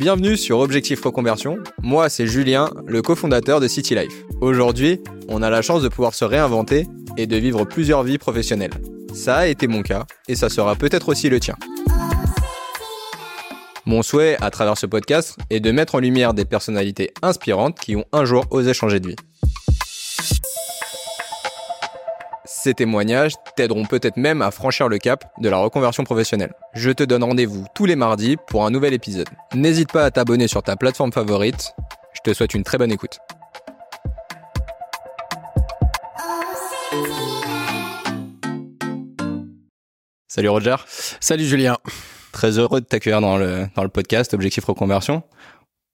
Bienvenue sur Objectif Reconversion. Moi, c'est Julien, le cofondateur de City Life. Aujourd'hui, on a la chance de pouvoir se réinventer et de vivre plusieurs vies professionnelles. Ça a été mon cas et ça sera peut-être aussi le tien. Mon souhait à travers ce podcast est de mettre en lumière des personnalités inspirantes qui ont un jour osé changer de vie. Ces témoignages t'aideront peut-être même à franchir le cap de la reconversion professionnelle. Je te donne rendez-vous tous les mardis pour un nouvel épisode. N'hésite pas à t'abonner sur ta plateforme favorite. Je te souhaite une très bonne écoute. Salut Roger. Salut Julien. Très heureux de t'accueillir dans le, dans le podcast Objectif Reconversion.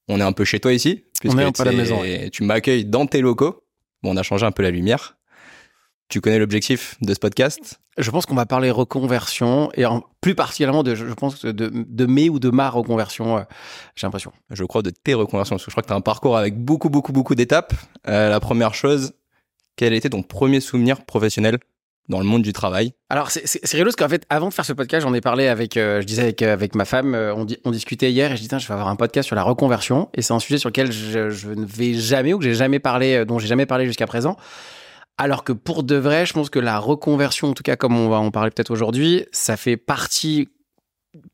On est un peu chez toi ici. On est un peu à la maison. Tu m'accueilles dans tes locaux. Bon, on a changé un peu la lumière. Tu connais l'objectif de ce podcast? Je pense qu'on va parler reconversion et en plus particulièrement de, je pense, de, de mes ou de ma reconversion, euh, j'ai l'impression. Je crois de tes reconversions, parce que je crois que tu as un parcours avec beaucoup, beaucoup, beaucoup d'étapes. Euh, la première chose, quel était ton premier souvenir professionnel dans le monde du travail? Alors c'est rigolo parce qu'en fait avant de faire ce podcast j'en ai parlé avec euh, je disais avec avec ma femme on, on, discutait hier et je disais je vais avoir un podcast sur la reconversion et c'est un sujet sur lequel je, je ne vais jamais ou que j'ai jamais parlé dont j'ai jamais parlé jusqu'à présent alors que pour de vrai, je pense que la reconversion, en tout cas comme on va en parler peut-être aujourd'hui, ça fait partie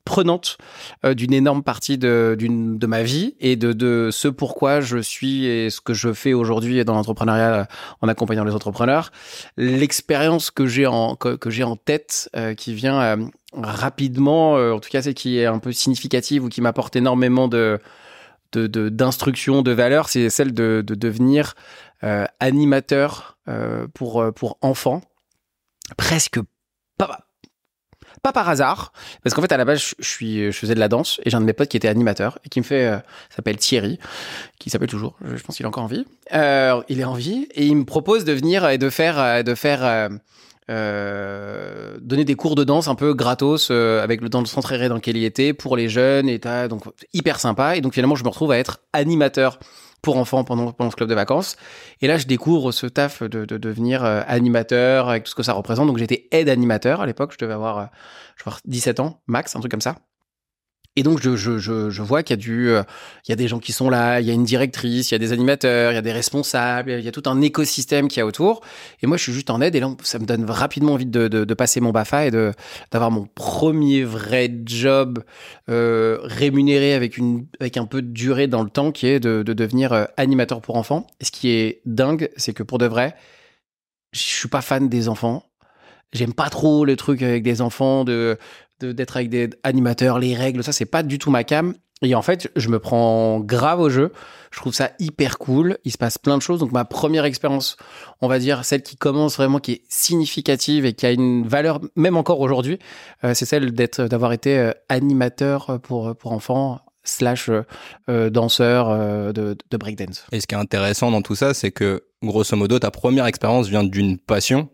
prenante euh, d'une énorme partie de, ma vie et de, ce pourquoi je suis et ce que je fais aujourd'hui dans l'entrepreneuriat euh, en accompagnant les entrepreneurs. L'expérience que j'ai en, que, que j'ai en tête euh, qui vient rapidement, en tout cas c'est qui est un peu significative ou qui m'apporte énormément de d'instruction, de, de, valeur, c'est celle de, de devenir euh, animateur euh, pour, euh, pour enfants. Presque pas, pas par hasard, parce qu'en fait à la base je, je faisais de la danse et j'ai un de mes potes qui était animateur et qui me fait, s'appelle Thierry, qui s'appelle toujours, je pense qu'il est encore en vie. il est en vie et il me propose de venir et de faire, de faire euh, donner des cours de danse un peu gratos euh, avec le dans le centre dans lequel il était pour les jeunes et donc hyper sympa. Et donc finalement je me retrouve à être animateur pour enfants pendant, pendant ce club de vacances. Et là je découvre ce taf de, de devenir euh, animateur avec tout ce que ça représente. Donc j'étais aide animateur à l'époque. Je devais avoir je avoir 17 ans max un truc comme ça et donc, je, je, je, je vois qu'il y a du, euh, il y a des gens qui sont là, il y a une directrice, il y a des animateurs, il y a des responsables, il y a tout un écosystème qui est autour. Et moi, je suis juste en aide. Et là, ça me donne rapidement envie de, de, de passer mon Bafa et de d'avoir mon premier vrai job euh, rémunéré avec une avec un peu de durée dans le temps, qui est de, de devenir euh, animateur pour enfants. Et ce qui est dingue, c'est que pour de vrai, je suis pas fan des enfants. J'aime pas trop le truc avec des enfants, de d'être avec des animateurs, les règles, ça c'est pas du tout ma cam. Et en fait, je me prends grave au jeu. Je trouve ça hyper cool. Il se passe plein de choses. Donc ma première expérience, on va dire celle qui commence vraiment, qui est significative et qui a une valeur même encore aujourd'hui, euh, c'est celle d'être, d'avoir été euh, animateur pour pour enfants slash euh, danseur de breakdance. Et ce qui est intéressant dans tout ça, c'est que grosso modo, ta première expérience vient d'une passion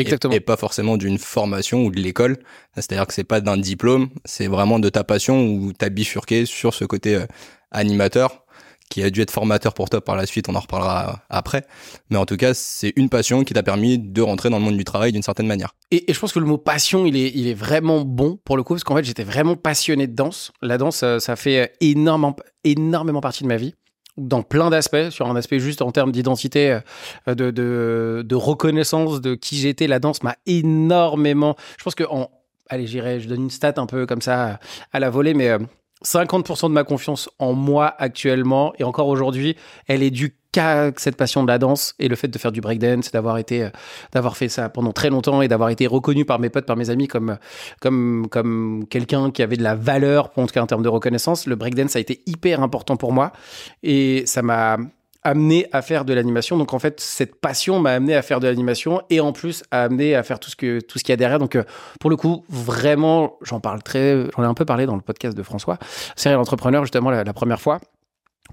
Exactement. Et, pas forcément d'une formation ou de l'école. C'est-à-dire que c'est pas d'un diplôme, c'est vraiment de ta passion où t'as bifurqué sur ce côté euh, animateur qui a dû être formateur pour toi par la suite, on en reparlera après. Mais en tout cas, c'est une passion qui t'a permis de rentrer dans le monde du travail d'une certaine manière. Et, et, je pense que le mot passion, il est, il est vraiment bon pour le coup, parce qu'en fait, j'étais vraiment passionné de danse. La danse, euh, ça fait énormément, énormément partie de ma vie dans plein d'aspects, sur un aspect juste en termes d'identité, euh, de, de, reconnaissance de qui j'étais. La danse m'a énormément. Je pense que en, allez, j'irai, je donne une stat un peu comme ça à la volée, mais 50% euh, de ma confiance en moi actuellement et encore aujourd'hui, elle est due qu'à cette passion de la danse et le fait de faire du breakdance, d'avoir été, euh, d'avoir fait ça pendant très longtemps et d'avoir été reconnu par mes potes, par mes amis comme, comme, comme quelqu'un qui avait de la valeur, en tout cas en termes de reconnaissance. Le breakdance a été hyper important pour moi et ça m'a amené à faire de l'animation. Donc en fait, cette passion m'a amené à faire de l'animation et en plus a amené à faire tout ce que tout ce qu'il y a derrière. Donc euh, pour le coup, vraiment, j'en parle très, j'en ai un peu parlé dans le podcast de François, serial entrepreneur justement la première fois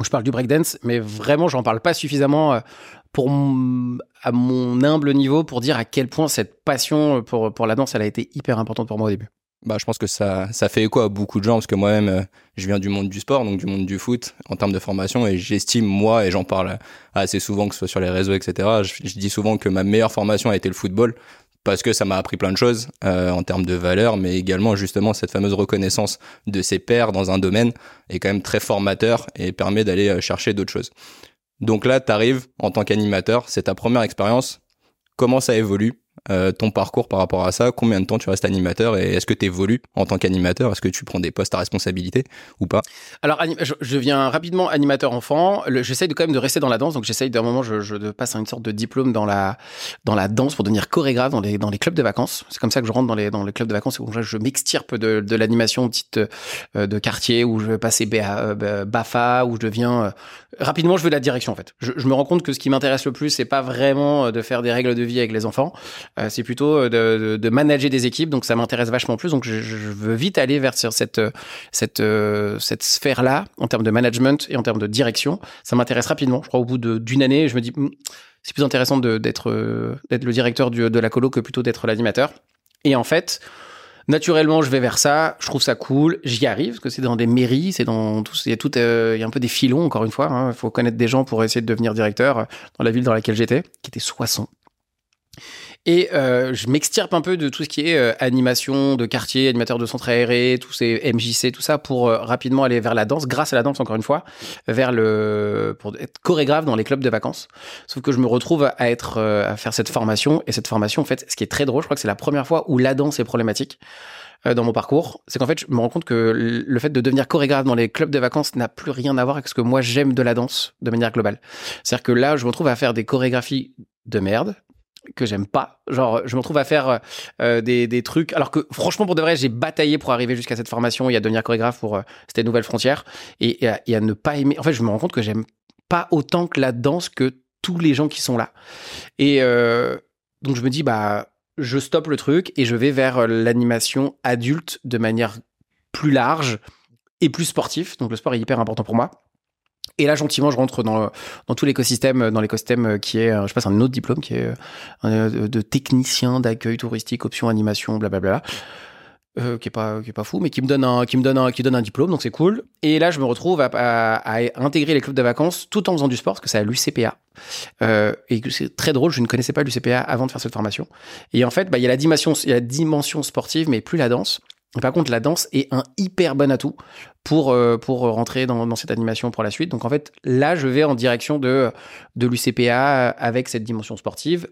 je parle du breakdance, mais vraiment, j'en parle pas suffisamment euh, pour à mon humble niveau pour dire à quel point cette passion pour, pour la danse, elle a été hyper importante pour moi au début. Bah, je pense que ça, ça fait écho à beaucoup de gens, parce que moi-même, euh, je viens du monde du sport, donc du monde du foot, en termes de formation, et j'estime, moi, et j'en parle assez souvent, que ce soit sur les réseaux, etc., je, je dis souvent que ma meilleure formation a été le football, parce que ça m'a appris plein de choses euh, en termes de valeur, mais également justement cette fameuse reconnaissance de ses pairs dans un domaine est quand même très formateur et permet d'aller euh, chercher d'autres choses. Donc là, tu arrives en tant qu'animateur, c'est ta première expérience. Comment ça évolue? Euh, ton parcours par rapport à ça, combien de temps tu restes animateur et est-ce que tu évolues en tant qu'animateur? Est-ce que tu prends des postes à responsabilité ou pas? Alors, je, viens rapidement animateur enfant. J'essaye quand même de rester dans la danse, donc j'essaye d'un moment, je, je passe à une sorte de diplôme dans la dans la danse pour devenir chorégraphe dans les dans les clubs de vacances. C'est comme ça que je rentre dans les dans les clubs de vacances. Et je m'extirpe de, de l'animation petite euh, de quartier où je vais passer euh, Bafa où je deviens rapidement je veux la direction en fait. Je, je me rends compte que ce qui m'intéresse le plus c'est pas vraiment de faire des règles de vie avec les enfants. Euh, c'est plutôt euh, de, manager des équipes, donc ça m'intéresse vachement plus. Donc je, veux vite aller vers cette euh, cette sphère-là en termes de management et en termes de direction. Ça m'intéresse rapidement. Je crois au bout d'une année, je me dis hmm, c'est plus intéressant d'être le directeur de la colo que plutôt d'être l'animateur. Et en fait, naturellement, je vais vers ça. Je trouve ça cool. J'y arrive parce que c'est dans des mairies, c'est dans tout. Il y a tout, il y a un peu des filons encore une fois. Hein. Il faut connaître des gens pour essayer de devenir directeur dans la ville dans laquelle j'étais, qui était Soissons. Et euh, je m'extirpe un peu de tout ce qui est euh, animation de quartier, animateur de centre aéré, tous ces MJC, tout ça, pour euh, rapidement aller vers la danse, grâce à la danse encore une fois, vers le pour être chorégraphe dans les clubs de vacances. Sauf que je me retrouve à être à faire cette formation et cette formation, en fait, ce qui est très drôle, je crois que c'est la première fois où la danse est problématique dans mon parcours, c'est qu'en fait, je me rends compte que le fait de devenir chorégraphe dans les clubs de vacances n'a plus rien à voir avec ce que moi j'aime de la danse de manière globale. C'est-à-dire que là, je me retrouve à faire des chorégraphies de merde, que j'aime pas. Genre, je me retrouve à faire euh, des, des, trucs. Alors que, franchement, pour de vrai, j'ai bataillé pour arriver jusqu'à cette formation et à devenir chorégraphe pour euh, c'était Nouvelle Frontière et, à, ne pas aimer. En fait, je me rends compte que j'aime pas autant que la danse que tous les gens qui sont là. Et euh, donc, je me dis, bah, je stoppe le truc et je vais vers euh, l'animation adulte de manière plus large et plus sportif. Donc, le sport est hyper important pour moi. Et là, gentiment, je rentre dans, dans tout l'écosystème, dans l'écosystème qui est, je passe un autre diplôme qui est euh, de technicien d'accueil touristique, option animation, blablabla. Euh, qui est pas qui est pas fou mais qui me donne un qui me donne un qui donne un diplôme donc c'est cool. Et là je me retrouve à, à, intégrer les clubs de vacances tout en faisant du sport parce que c'est à l'UCPA euh, et c'est très drôle je ne connaissais pas l'UCPA avant de faire cette formation. Et en fait bah il y a la dimension il y a la dimension sportive mais plus la danse par contre, la danse est un hyper bon atout pour, euh, rentrer dans, cette animation pour la suite. Donc en fait, là, je vais en direction de, de l'UCPA avec cette dimension sportive.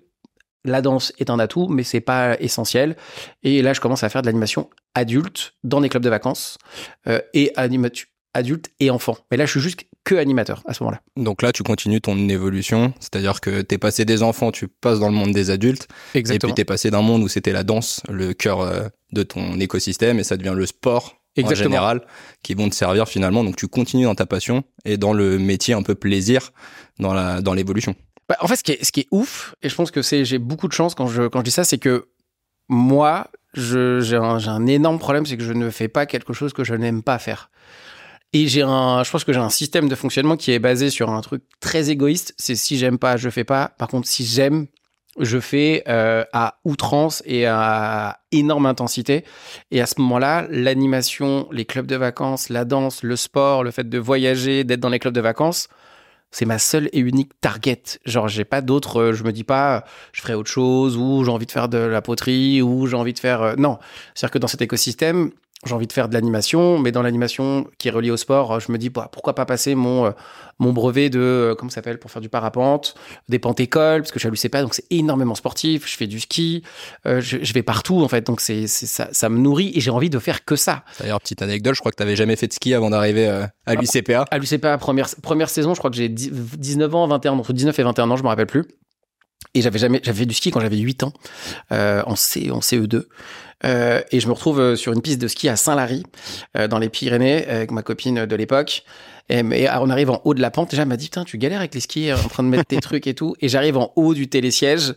La danse est un atout, mais c'est pas essentiel. Et là, je commence à faire de l'animation adulte dans des clubs de vacances euh, et animation adulte et enfant. Mais là, je suis juste que animateur à ce moment-là. Donc là, tu continues ton évolution, c'est-à-dire que tu es passé des enfants, tu passes dans le monde des adultes. Exactement. Et puis tu es passé d'un monde où c'était la danse, le cœur euh, de ton écosystème, et ça devient le sport en général, qui vont te servir finalement. Donc tu continues dans ta passion et dans le métier un peu plaisir dans la dans l'évolution. Bah, en fait, ce qui est ce qui est ouf, et je pense que c'est j'ai beaucoup de chance quand je quand je dis ça, c'est que moi, j'ai un, un énorme problème, c'est que je ne fais pas quelque chose que je n'aime pas faire. Et j'ai un, je pense que j'ai un système de fonctionnement qui est basé sur un truc très égoïste. C'est si j'aime pas, je fais pas. Par contre, si j'aime, je fais euh, à outrance et à énorme intensité. Et à ce moment-là, l'animation, les clubs de vacances, la danse, le sport, le fait de voyager, d'être dans les clubs de vacances, c'est ma seule et unique target. Genre, j'ai pas d'autres. Euh, je me dis pas, je ferai autre chose ou j'ai envie de faire de la poterie ou j'ai envie de faire. Euh, non, c'est-à-dire que dans cet écosystème, j'ai envie de faire de l'animation, mais dans l'animation qui est reliée au sport, je me dis bah, pourquoi pas passer mon euh, mon brevet de euh, comment ça s'appelle pour faire du parapente, des pentes écoles parce que je sais pas donc c'est énormément sportif, je fais du ski, euh, je, vais partout en fait donc c'est ça, ça me nourrit et j'ai envie de faire que ça. D'ailleurs petite anecdote, je crois que tu n'avais jamais fait de ski avant d'arriver à ah, l'UCPA. À l'UCPA première première saison, je crois que j'ai 19 ans, 21 entre 19 et 21 ans, je me rappelle plus. Et j'avais jamais, j'avais fait du ski quand j'avais 8 ans, euh, en C, en CE2. Euh, et je me retrouve euh, sur une piste de ski à Saint-Lary, euh, dans les Pyrénées, avec ma copine de l'époque. Et, on arrive en haut de la pente. Déjà, elle m'a dit, putain, tu galères avec les skis, en train de mettre tes trucs et tout. Et j'arrive en haut du télésiège.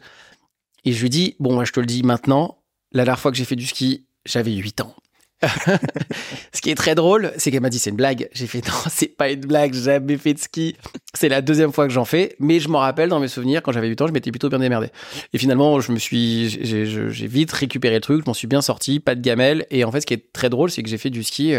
Et je lui dis, bon, moi, je te le dis maintenant. La dernière fois que j'ai fait du ski, j'avais 8 ans. Ce qui est très drôle, c'est qu'elle m'a dit c'est une blague. J'ai fait non, c'est pas une blague, j'ai jamais fait de ski. C'est la deuxième fois que j'en fais, mais je m'en rappelle dans mes souvenirs quand j'avais 8 ans, je m'étais plutôt bien démerdé. Et finalement, je me suis, j'ai vite récupéré le truc, je m'en suis bien sorti, pas de gamelle. Et en fait, ce qui est très drôle, c'est que j'ai fait du ski.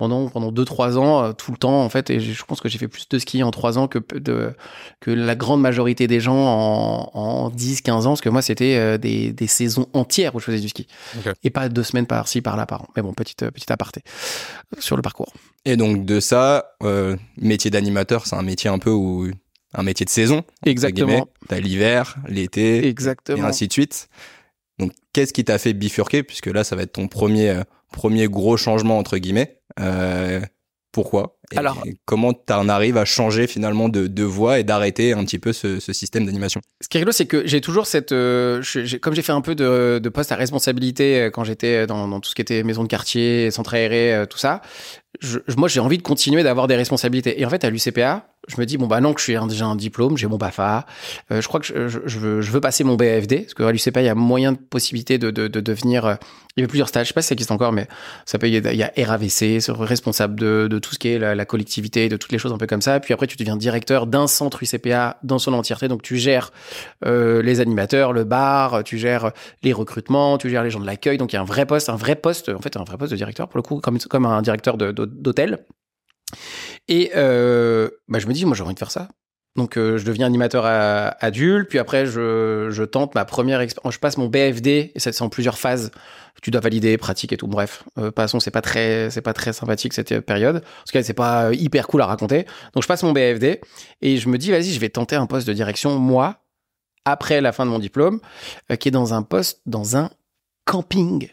Pendant pendant deux trois ans euh, tout le temps en fait et je pense que j'ai fait plus de ski en trois ans que de que la grande majorité des gens en, en 10 15 ans parce que moi c'était euh, des, des saisons entières où je faisais du ski et pas deux semaines par ci par là par an mais bon petite euh, petite aparté sur le parcours Et donc de ça, euh, métier d'animateur, c'est un métier un peu où un métier de saison. exactement. T'as l'hiver, l'été, et exactement ainsi de suite. Donc qu'est-ce qui t'a fait bifurquer? Puisque là ça va être ton premier euh, premier gros changement entre guillemets. Euh, pourquoi? Et Alors- comment t'en arrives à changer finalement de, de voie et d'arrêter un petit peu ce, ce système d'animation? Ce qui est rigolo, c'est que j'ai toujours cette. euh, je- comme j'ai fait un peu de, de poste à responsabilité quand j'étais dans, dans tout ce qui était maison de quartier, centre aéré, tout ça, je- moi j'ai envie de continuer d'avoir des responsabilités. Et en fait, à l'UCPA, je me dis, bon, bah non, que je suis déjà un diplôme, j'ai mon BAFA, euh, je crois que je, veux, passer mon BAFD, parce qu'à l'UCPA, il y a moyen de possibilité de, de, de devenir. euh, il y avait plusieurs stages, je sais pas si ça existe encore, mais ça peut, il y a, a RAVC, responsable de, de tout ce qui est la, collectivité, de toutes les choses un peu comme ça. Puis après, tu deviens directeur d'un centre UCPA dans son entièreté, donc tu gères euh, les animateurs, le bar, tu gères les recrutements, tu gères les gens de l'accueil. Donc il y a un vrai poste, un vrai poste, en fait, un vrai poste de directeur pour le coup, comme, comme un directeur d'hôtel. Et euh, bah, je me dis, moi j'ai envie de faire ça. Donc euh, je deviens animateur adulte, puis après je, je tente ma première expérience. Je passe mon BFD et ça c'est en plusieurs phases. Tu dois valider, pratique et tout. Bref, euh, façon c'est pas très c'est pas très sympathique cette euh, période. Parce que c'est pas hyper cool à raconter. Donc je passe mon BFD et je me dis vas-y je vais tenter un poste de direction moi après la fin de mon diplôme, qui est dans un poste dans un camping.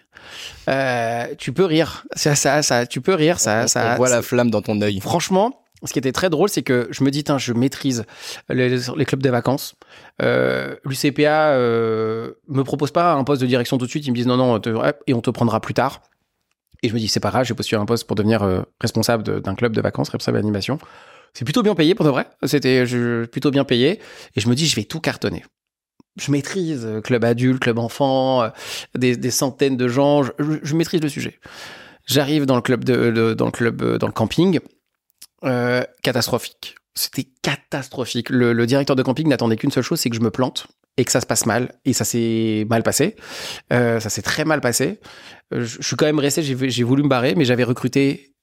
Euh, tu peux rire, ça, ça, ça, tu peux rire, ça, on, ça. on voit la flamme dans ton œil. Franchement, ce qui était très drôle, c'est que je me dis, je maîtrise les, les clubs de vacances. Euh, L'UCPA euh, me propose pas un poste de direction tout de suite. Ils me disent non, non, te- et on te prendra plus tard. Et je me dis, c'est pas grave, j'ai postulé un poste pour devenir euh, responsable de- d'un club de vacances, responsable d'animation. C'est plutôt bien payé pour de vrai. C'était plutôt bien payé. Et je me dis, je vais tout cartonner. Je maîtrise euh, club adulte, club enfant, euh, des, centaines de gens. Je, maîtrise le sujet. J'arrive dans le club de, dans le club euh, dans le camping. Catastrophique. C'était catastrophique. Le, directeur de camping n'attendait qu'une seule chose, c'est que je me plante et que ça se passe mal. Et ça s'est mal passé. Ça s'est très mal passé. Je, je suis quand même resté, j'ai voulu me barrer, mais j'avais recruté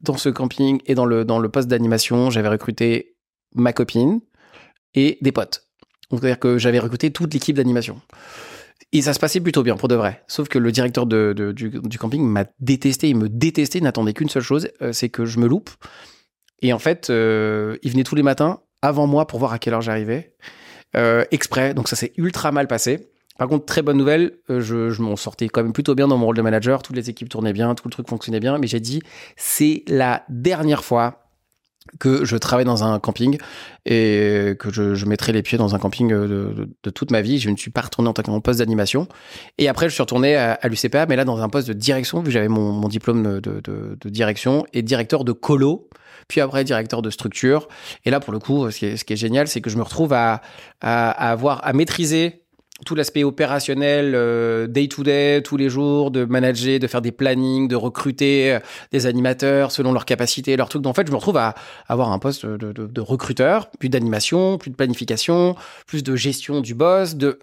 dans ce camping et dans le, dans le poste d'animation, j'avais recruté ma copine et des potes. C'est-à-dire que j'avais recruté toute l'équipe d'animation. Et ça se passait plutôt bien, pour de vrai. Sauf que le directeur de, du, camping m'a détesté, il me détestait, il n'attendait qu'une seule chose, euh, c'est que je me loupe. Et en fait, euh, il venait tous les matins avant moi pour voir à quelle heure j'arrivais, euh, exprès. Donc ça s'est ultra mal passé. Par contre, très bonne nouvelle, je m'en sortais quand même plutôt bien dans mon rôle de manager. Toutes les équipes tournaient bien, tout le truc fonctionnait bien. Mais j'ai dit, c'est la dernière fois que je travaille dans un camping et que je, je mettrai les pieds dans un camping de, de- toute ma vie. Je ne suis pas retourné en tant que poste d'animation. Et après, je suis retourné à, à l'UCPA, mais là dans un poste de direction, vu que j'avais mon, mon diplôme de, de- direction et directeur de colo, puis après directeur de structure. Et là, pour le coup, ce qui est, ce qui est génial, c'est que je me retrouve à, à avoir à maîtriser tout l'aspect opérationnel, euh, day to day, tous les jours, de manager, de faire des plannings, de recruter euh, des animateurs selon leurs capacités, leurs trucs. Donc en fait, je me retrouve à avoir un poste de, de, de recruteur, plus d'animation, plus de planification, plus de gestion du boss, de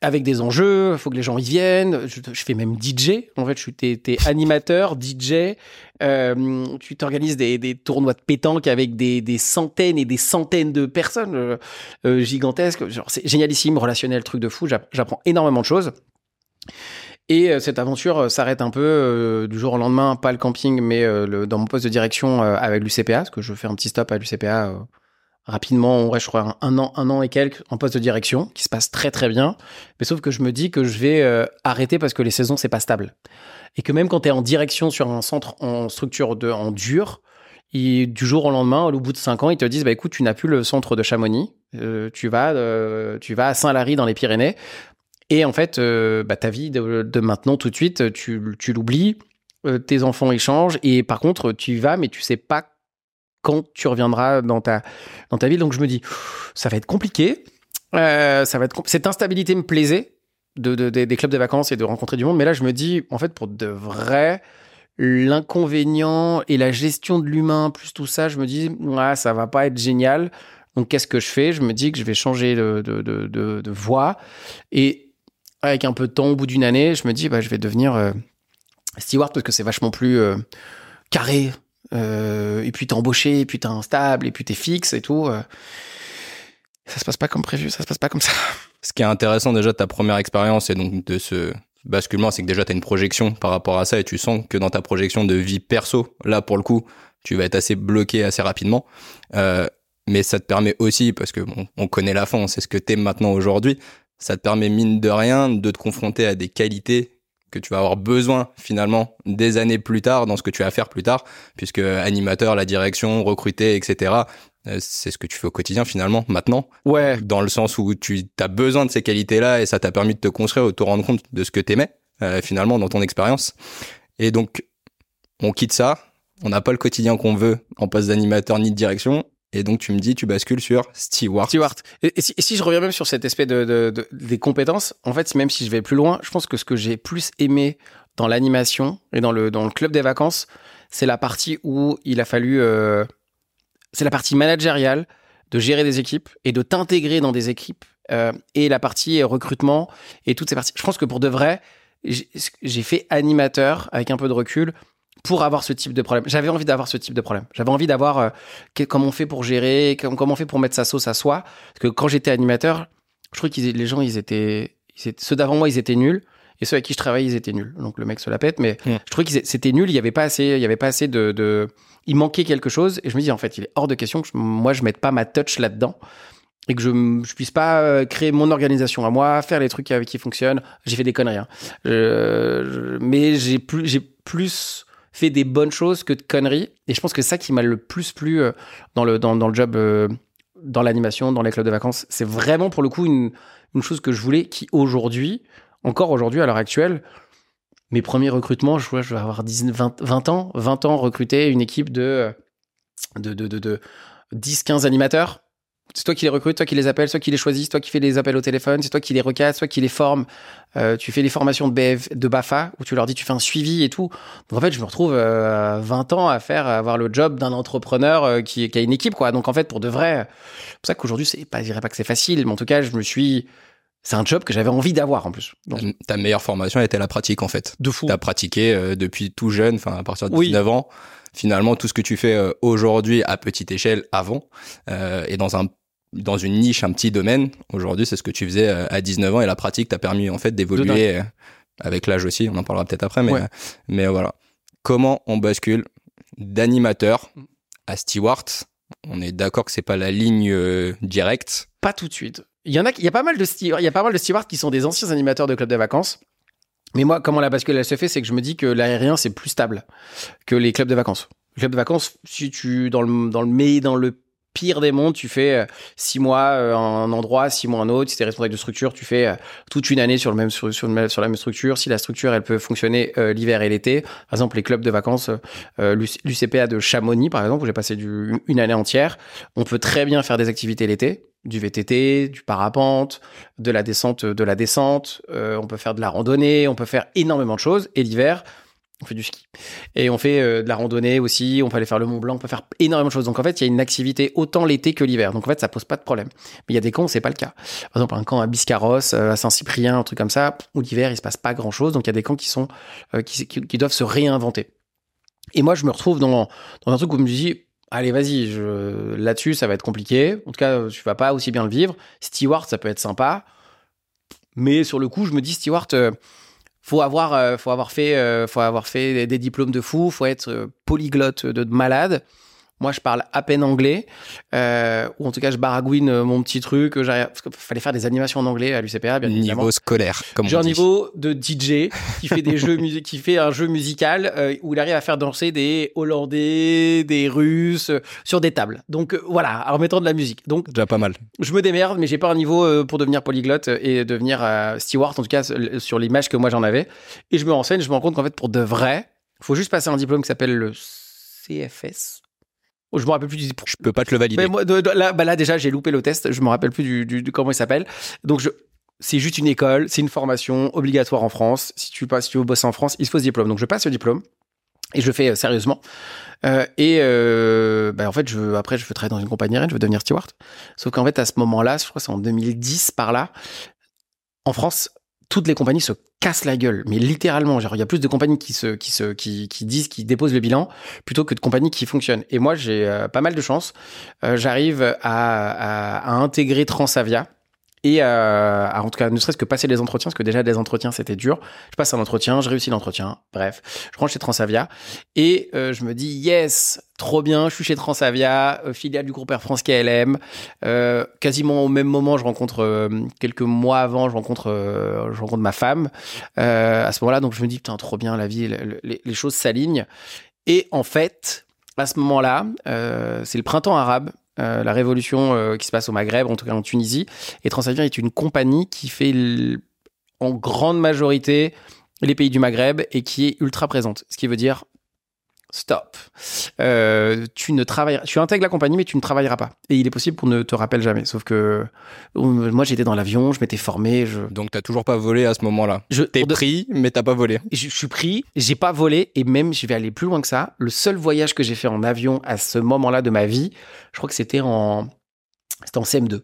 avec des enjeux, il faut que les gens y viennent. Je, fais même DJ. En fait, je suis t'es, t'es animateur, DJ. Euh, tu t'organises des, des tournois de pétanque avec des, des centaines et des centaines de personnes euh, euh, gigantesques. Genre, c'est génialissime, relationnel, truc de fou. J'app- J'apprends énormément de choses. Et cette aventure s'arrête un peu du jour au lendemain, pas le camping, mais dans mon poste de direction avec l'UCPA, parce que je fais un petit stop à l'UCPA rapidement, reste, je crois, un, an, un an et quelques en poste de direction, qui se passe très très bien. Mais sauf que je me dis que je vais euh, arrêter parce que les saisons, c'est pas stable. Et que même quand tu es en direction sur un centre en structure de, en dur, et du jour au lendemain, au bout de cinq ans, ils te disent bah écoute, tu n'as plus le centre de Chamonix, euh, tu vas, euh, tu vas à Saint-Lary dans les Pyrénées, et en fait, bah, ta vie de, maintenant tout de suite, tu, tu l'oublies, tes enfants ils changent, et par contre, tu y vas, mais tu sais pas quand tu reviendras dans ta dans ta ville. Donc je me dis, ça va être compliqué. Euh, ça va être cette instabilité me plaisait de, de- des- clubs de vacances et de rencontrer du monde, mais là je me dis, en fait, pour de vrai, l'inconvénient et la gestion de l'humain plus tout ça, je me dis, ouais, ça va pas être génial. Donc qu'est-ce que je fais? Je me dis que je vais changer de- de voie et avec un peu de temps, au bout d'une année, je me dis, bah, je vais devenir euh, steward parce que c'est vachement plus euh, carré. Euh, et puis t'es embauché, et puis t'es instable, et puis t'es fixe et tout. euh. Ça se passe pas comme prévu, ça se passe pas comme ça. Ce qui est intéressant déjà de ta première expérience et donc de ce basculement, c'est que déjà tu as une projection par rapport à ça et tu sens que dans ta projection de vie perso, là pour le coup, tu vas être assez bloqué assez rapidement. Euh, mais ça te permet aussi, parce que on connaît la fin, on sait ce que t'es maintenant aujourd'hui, ça te permet mine de rien de te confronter à des qualités que tu vas avoir besoin finalement des années plus tard dans ce que tu vas faire plus tard, puisque animateur, la direction, recruter, etc. euh, C'est ce que tu fais au quotidien finalement maintenant Ouais. dans le sens où tu as besoin de ces qualités-là et ça t'a permis de te construire, de te rendre compte de ce que t'aimais euh, finalement dans ton expérience. Et donc, on quitte ça, on n'a pas le quotidien qu'on veut en poste d'animateur ni de direction. Et donc, tu me dis, tu bascules sur Stewart. Stewart. Et, si, je reviens même sur cet aspect de, de- de- des compétences, en fait, même si je vais plus loin, je pense que ce que j'ai plus aimé dans l'animation et dans le, dans le club des vacances, c'est la partie où il a fallu. euh, c'est la partie managériale de gérer des équipes et de t'intégrer dans des équipes euh, et la partie recrutement et toutes ces parties. Je pense que pour de vrai, j'ai fait animateur avec un peu de recul pour avoir ce type de problème. J'avais envie d'avoir ce type de problème. J'avais envie d'avoir euh, comment on fait pour gérer, com- comment on fait pour mettre sa sauce à soi. Parce que quand j'étais animateur, je trouvais que les gens, ils étaient, ils étaient- ceux d'avant moi, ils étaient nuls. Et ceux avec qui je travaillais, ils étaient nuls. Donc le mec se la pète, mais je trouvais que c'était nul. Il y avait pas assez, il y avait pas assez de, de, il manquait quelque chose. Et je me dis en fait, il est hors de question que je- moi je mette pas ma touch là-dedans et que je, je puisse pas euh, créer mon organisation à moi, faire les trucs avec qui fonctionnent. J'ai fait des conneries, hein. Je- je- mais j'ai plus, j'ai plus fait des bonnes choses que de conneries. Et je pense que ça qui m'a le plus plu euh, dans le job, euh, dans l'animation, dans les clubs de vacances, c'est vraiment pour le coup une chose que je voulais, qui aujourd'hui, encore aujourd'hui à l'heure actuelle, mes premiers recrutements, je, vois, je vais avoir 10, 20, 20 ans, 20 ans recruter une équipe de, de, de, de, de 10-15 animateurs. C'est toi qui les recrutes, toi qui les appelles, toi qui les choisis, toi qui fais les appels au téléphone, c'est toi qui les recadres, toi qui les formes. Euh, tu fais les formations de, BF, de BAFA où tu leur dis tu fais un suivi et tout. Donc en fait, je me retrouve euh, 20 ans à faire à avoir le job d'un entrepreneur euh, qui, qui a une équipe quoi. Donc en fait, pour de vrai, c'est pour ça qu'aujourd'hui, c'est pas, je dirais pas que c'est facile, mais en tout cas, je me suis, c'est un job que j'avais envie d'avoir en plus. Donc, Ta meilleure formation était la pratique en fait. de fou. Tu as pratiqué euh, depuis tout jeune, enfin à partir de Oui. 19 ans. Finalement, tout ce que tu fais euh, aujourd'hui à petite échelle avant euh, et dans un dans une niche, un petit domaine, aujourd'hui, c'est ce que tu faisais euh, à 19 ans et la pratique t'a permis en fait d'évoluer euh, avec l'âge aussi. On en parlera peut-être après, mais Ouais. euh, mais voilà. Comment on bascule d'animateur à steward? On est d'accord que c'est pas la ligne euh, directe? Pas tout de suite. Il y en a, il y a pas mal de stewards, il y a pas mal de stewards qui sont des anciens animateurs de clubs de vacances. Mais moi, comment la bascule elle se fait, c'est que je me dis que l'aérien c'est plus stable que les clubs de vacances. Les clubs de vacances, si tu dans le dans le mais dans le pire des mondes, tu fais euh, six mois euh, un endroit, six mois un autre. Si t'es responsable de structure, tu fais euh, toute une année sur le même sur, le même- sur la même structure. Si la structure elle peut fonctionner l'hiver et l'été, par exemple les clubs de vacances, l'UC- l'UCPA de Chamonix par exemple où j'ai passé une année entière, on peut très bien faire des activités l'été, du VTT, du parapente, de la descente, de la descente. on peut faire de la randonnée, on peut faire énormément de choses. Et l'hiver, on fait du ski. Et on fait euh, de la randonnée aussi. On peut aller faire le Mont Blanc. On peut faire énormément de choses. Donc en fait, il y a une activité autant l'été que l'hiver. Donc en fait, ça pose pas de problème. Mais il y a des camps où c'est pas le cas. Par exemple, un camp à Biscarrosse, euh, à Saint-Cyprien, un truc comme ça, où l'hiver il se passe pas grand chose. Donc il y a des camps qui sont euh, qui, doivent se réinventer. Et moi, je me retrouve dans, dans un truc où je me dis, allez, vas-y, là-dessus, ça va être compliqué. En tout cas, tu vas pas aussi bien le vivre. Steward, ça peut être sympa. Mais sur le coup, je me dis, Steward, euh, faut avoir, euh, faut avoir fait, euh, faut avoir fait des, diplômes de fou, faut être euh, polyglotte de malade. Moi, je parle à peine anglais, euh, ou en tout cas, je baragouine euh, mon petit truc. j'arrive- Parce qu'il fallait faire des animations en anglais à l'UCPA, bien évidemment. Niveau scolaire, comme J'ai un niveau de DJ qui fait des jeux qui fait un jeu musical euh, où il arrive à faire danser des Hollandais, des Russes euh, sur des tables. Donc euh, voilà, en mettant de la musique. Donc Déjà pas mal. je me démerde, mais j'ai pas un niveau euh, pour devenir polyglotte et devenir euh, steward, en tout cas sur l'image que moi j'en avais. Et je me renseigne, je me rends compte qu'en fait pour de vrai, faut juste passer un diplôme qui s'appelle le CFS. Oh, je me rappelle plus du Je peux pas te le valider. mais moi, de- de- là, bah là, déjà, j'ai loupé le test. Je me rappelle plus du, du- du- comment il s'appelle. Donc, je, c'est juste une école, c'est une formation obligatoire en France. Si tu passes, si tu veux bosser en France, il faut ce diplôme. Donc, je passe ce diplôme et je le fais euh, sérieusement. Euh, et euh, bah, en fait, je veux, après, je veux travailler dans une compagnie aérienne, je veux devenir steward. Sauf qu'en fait, à ce moment-là, je crois que c'est en 2010 par là, en France, toutes les compagnies se cassent la gueule, mais littéralement. Genre, il y a plus de compagnies qui se, qui se, qui, qui disent, qui déposent le bilan, plutôt que de compagnies qui fonctionnent. Et moi, j'ai euh, pas mal de chance. Euh, J'arrive à, à, à intégrer Transavia et euh, en tout cas ne serait-ce que passer les entretiens parce que déjà les entretiens c'était dur. Je passe un entretien je réussis l'entretien bref. Je rentre chez Transavia. Et euh, je me dis yes trop bien je suis chez Transavia euh, filiale du groupe Air France KLM euh, quasiment au même moment je rencontre quelques mois avant je rencontre je rencontre ma femme à ce moment-là. Donc je me dis putain trop bien la vie le- les, choses s'alignent. Et en fait à ce moment-là c'est le printemps arabe la révolution euh, qui se passe au Maghreb, en tout cas en Tunisie. Et Transavia est une compagnie qui fait en grande majorité les pays du Maghreb et qui est ultra présente. Ce qui veut dire stop. Euh, tu ne travailles, tu intègres la compagnie, mais tu ne travailleras pas. Et il est possible qu'on ne te rappelle jamais. Sauf que moi, j'étais dans l'avion, je m'étais formé, je, Donc t'as toujours pas volé à ce moment-là. je, T'es pris, mais t'as pas volé. je, je suis pris, j'ai pas volé et même je vais aller plus loin que ça. Le seul voyage que j'ai fait en avion à ce moment-là de ma vie, je crois que c'était en c'était en CM2.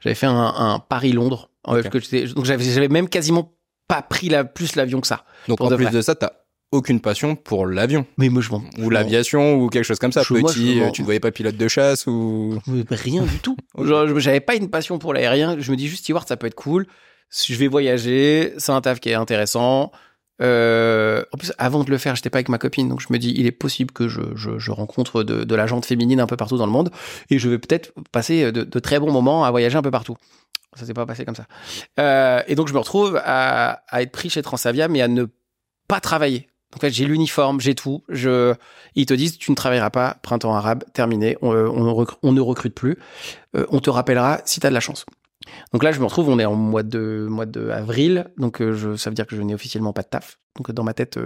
J'avais fait un, un Paris-Londres. Euh, donc j'avais même quasiment pas pris la, plus l'avion que ça. Donc en plus vrai. de ça, t'as aucune passion pour l'avion Mais moi je m'en je ou l'aviation ou quelque chose comme ça. Je- moi, Petit, tu ne voyais pas pilote de chasse ou Mais Rien du tout. J'avais pas une passion pour l'aérien. Je me dis juste, steward, ça peut être cool. Je vais voyager, c'est un taf qui est intéressant. Euh, en plus, avant de le faire, j'étais pas avec ma copine, donc je me dis, il est possible que je, je, je rencontre de, de la jante féminine un peu partout dans le monde, et je vais peut-être passer de, de très bons moments à voyager un peu partout. Ça s'est pas passé comme ça. Euh, et donc, je me retrouve à, à être pris chez Transavia, mais à ne pas travailler. En fait, j'ai l'uniforme, j'ai tout. Ils te disent, tu ne travailleras pas, printemps arabe, terminé, on, euh, ne recrute plus. Euh, on te rappellera si tu as de la chance. Donc là, je me retrouve, on est en mois de, mois de avril, donc euh, je, ça veut dire que je n'ai officiellement pas de taf. Donc dans ma tête,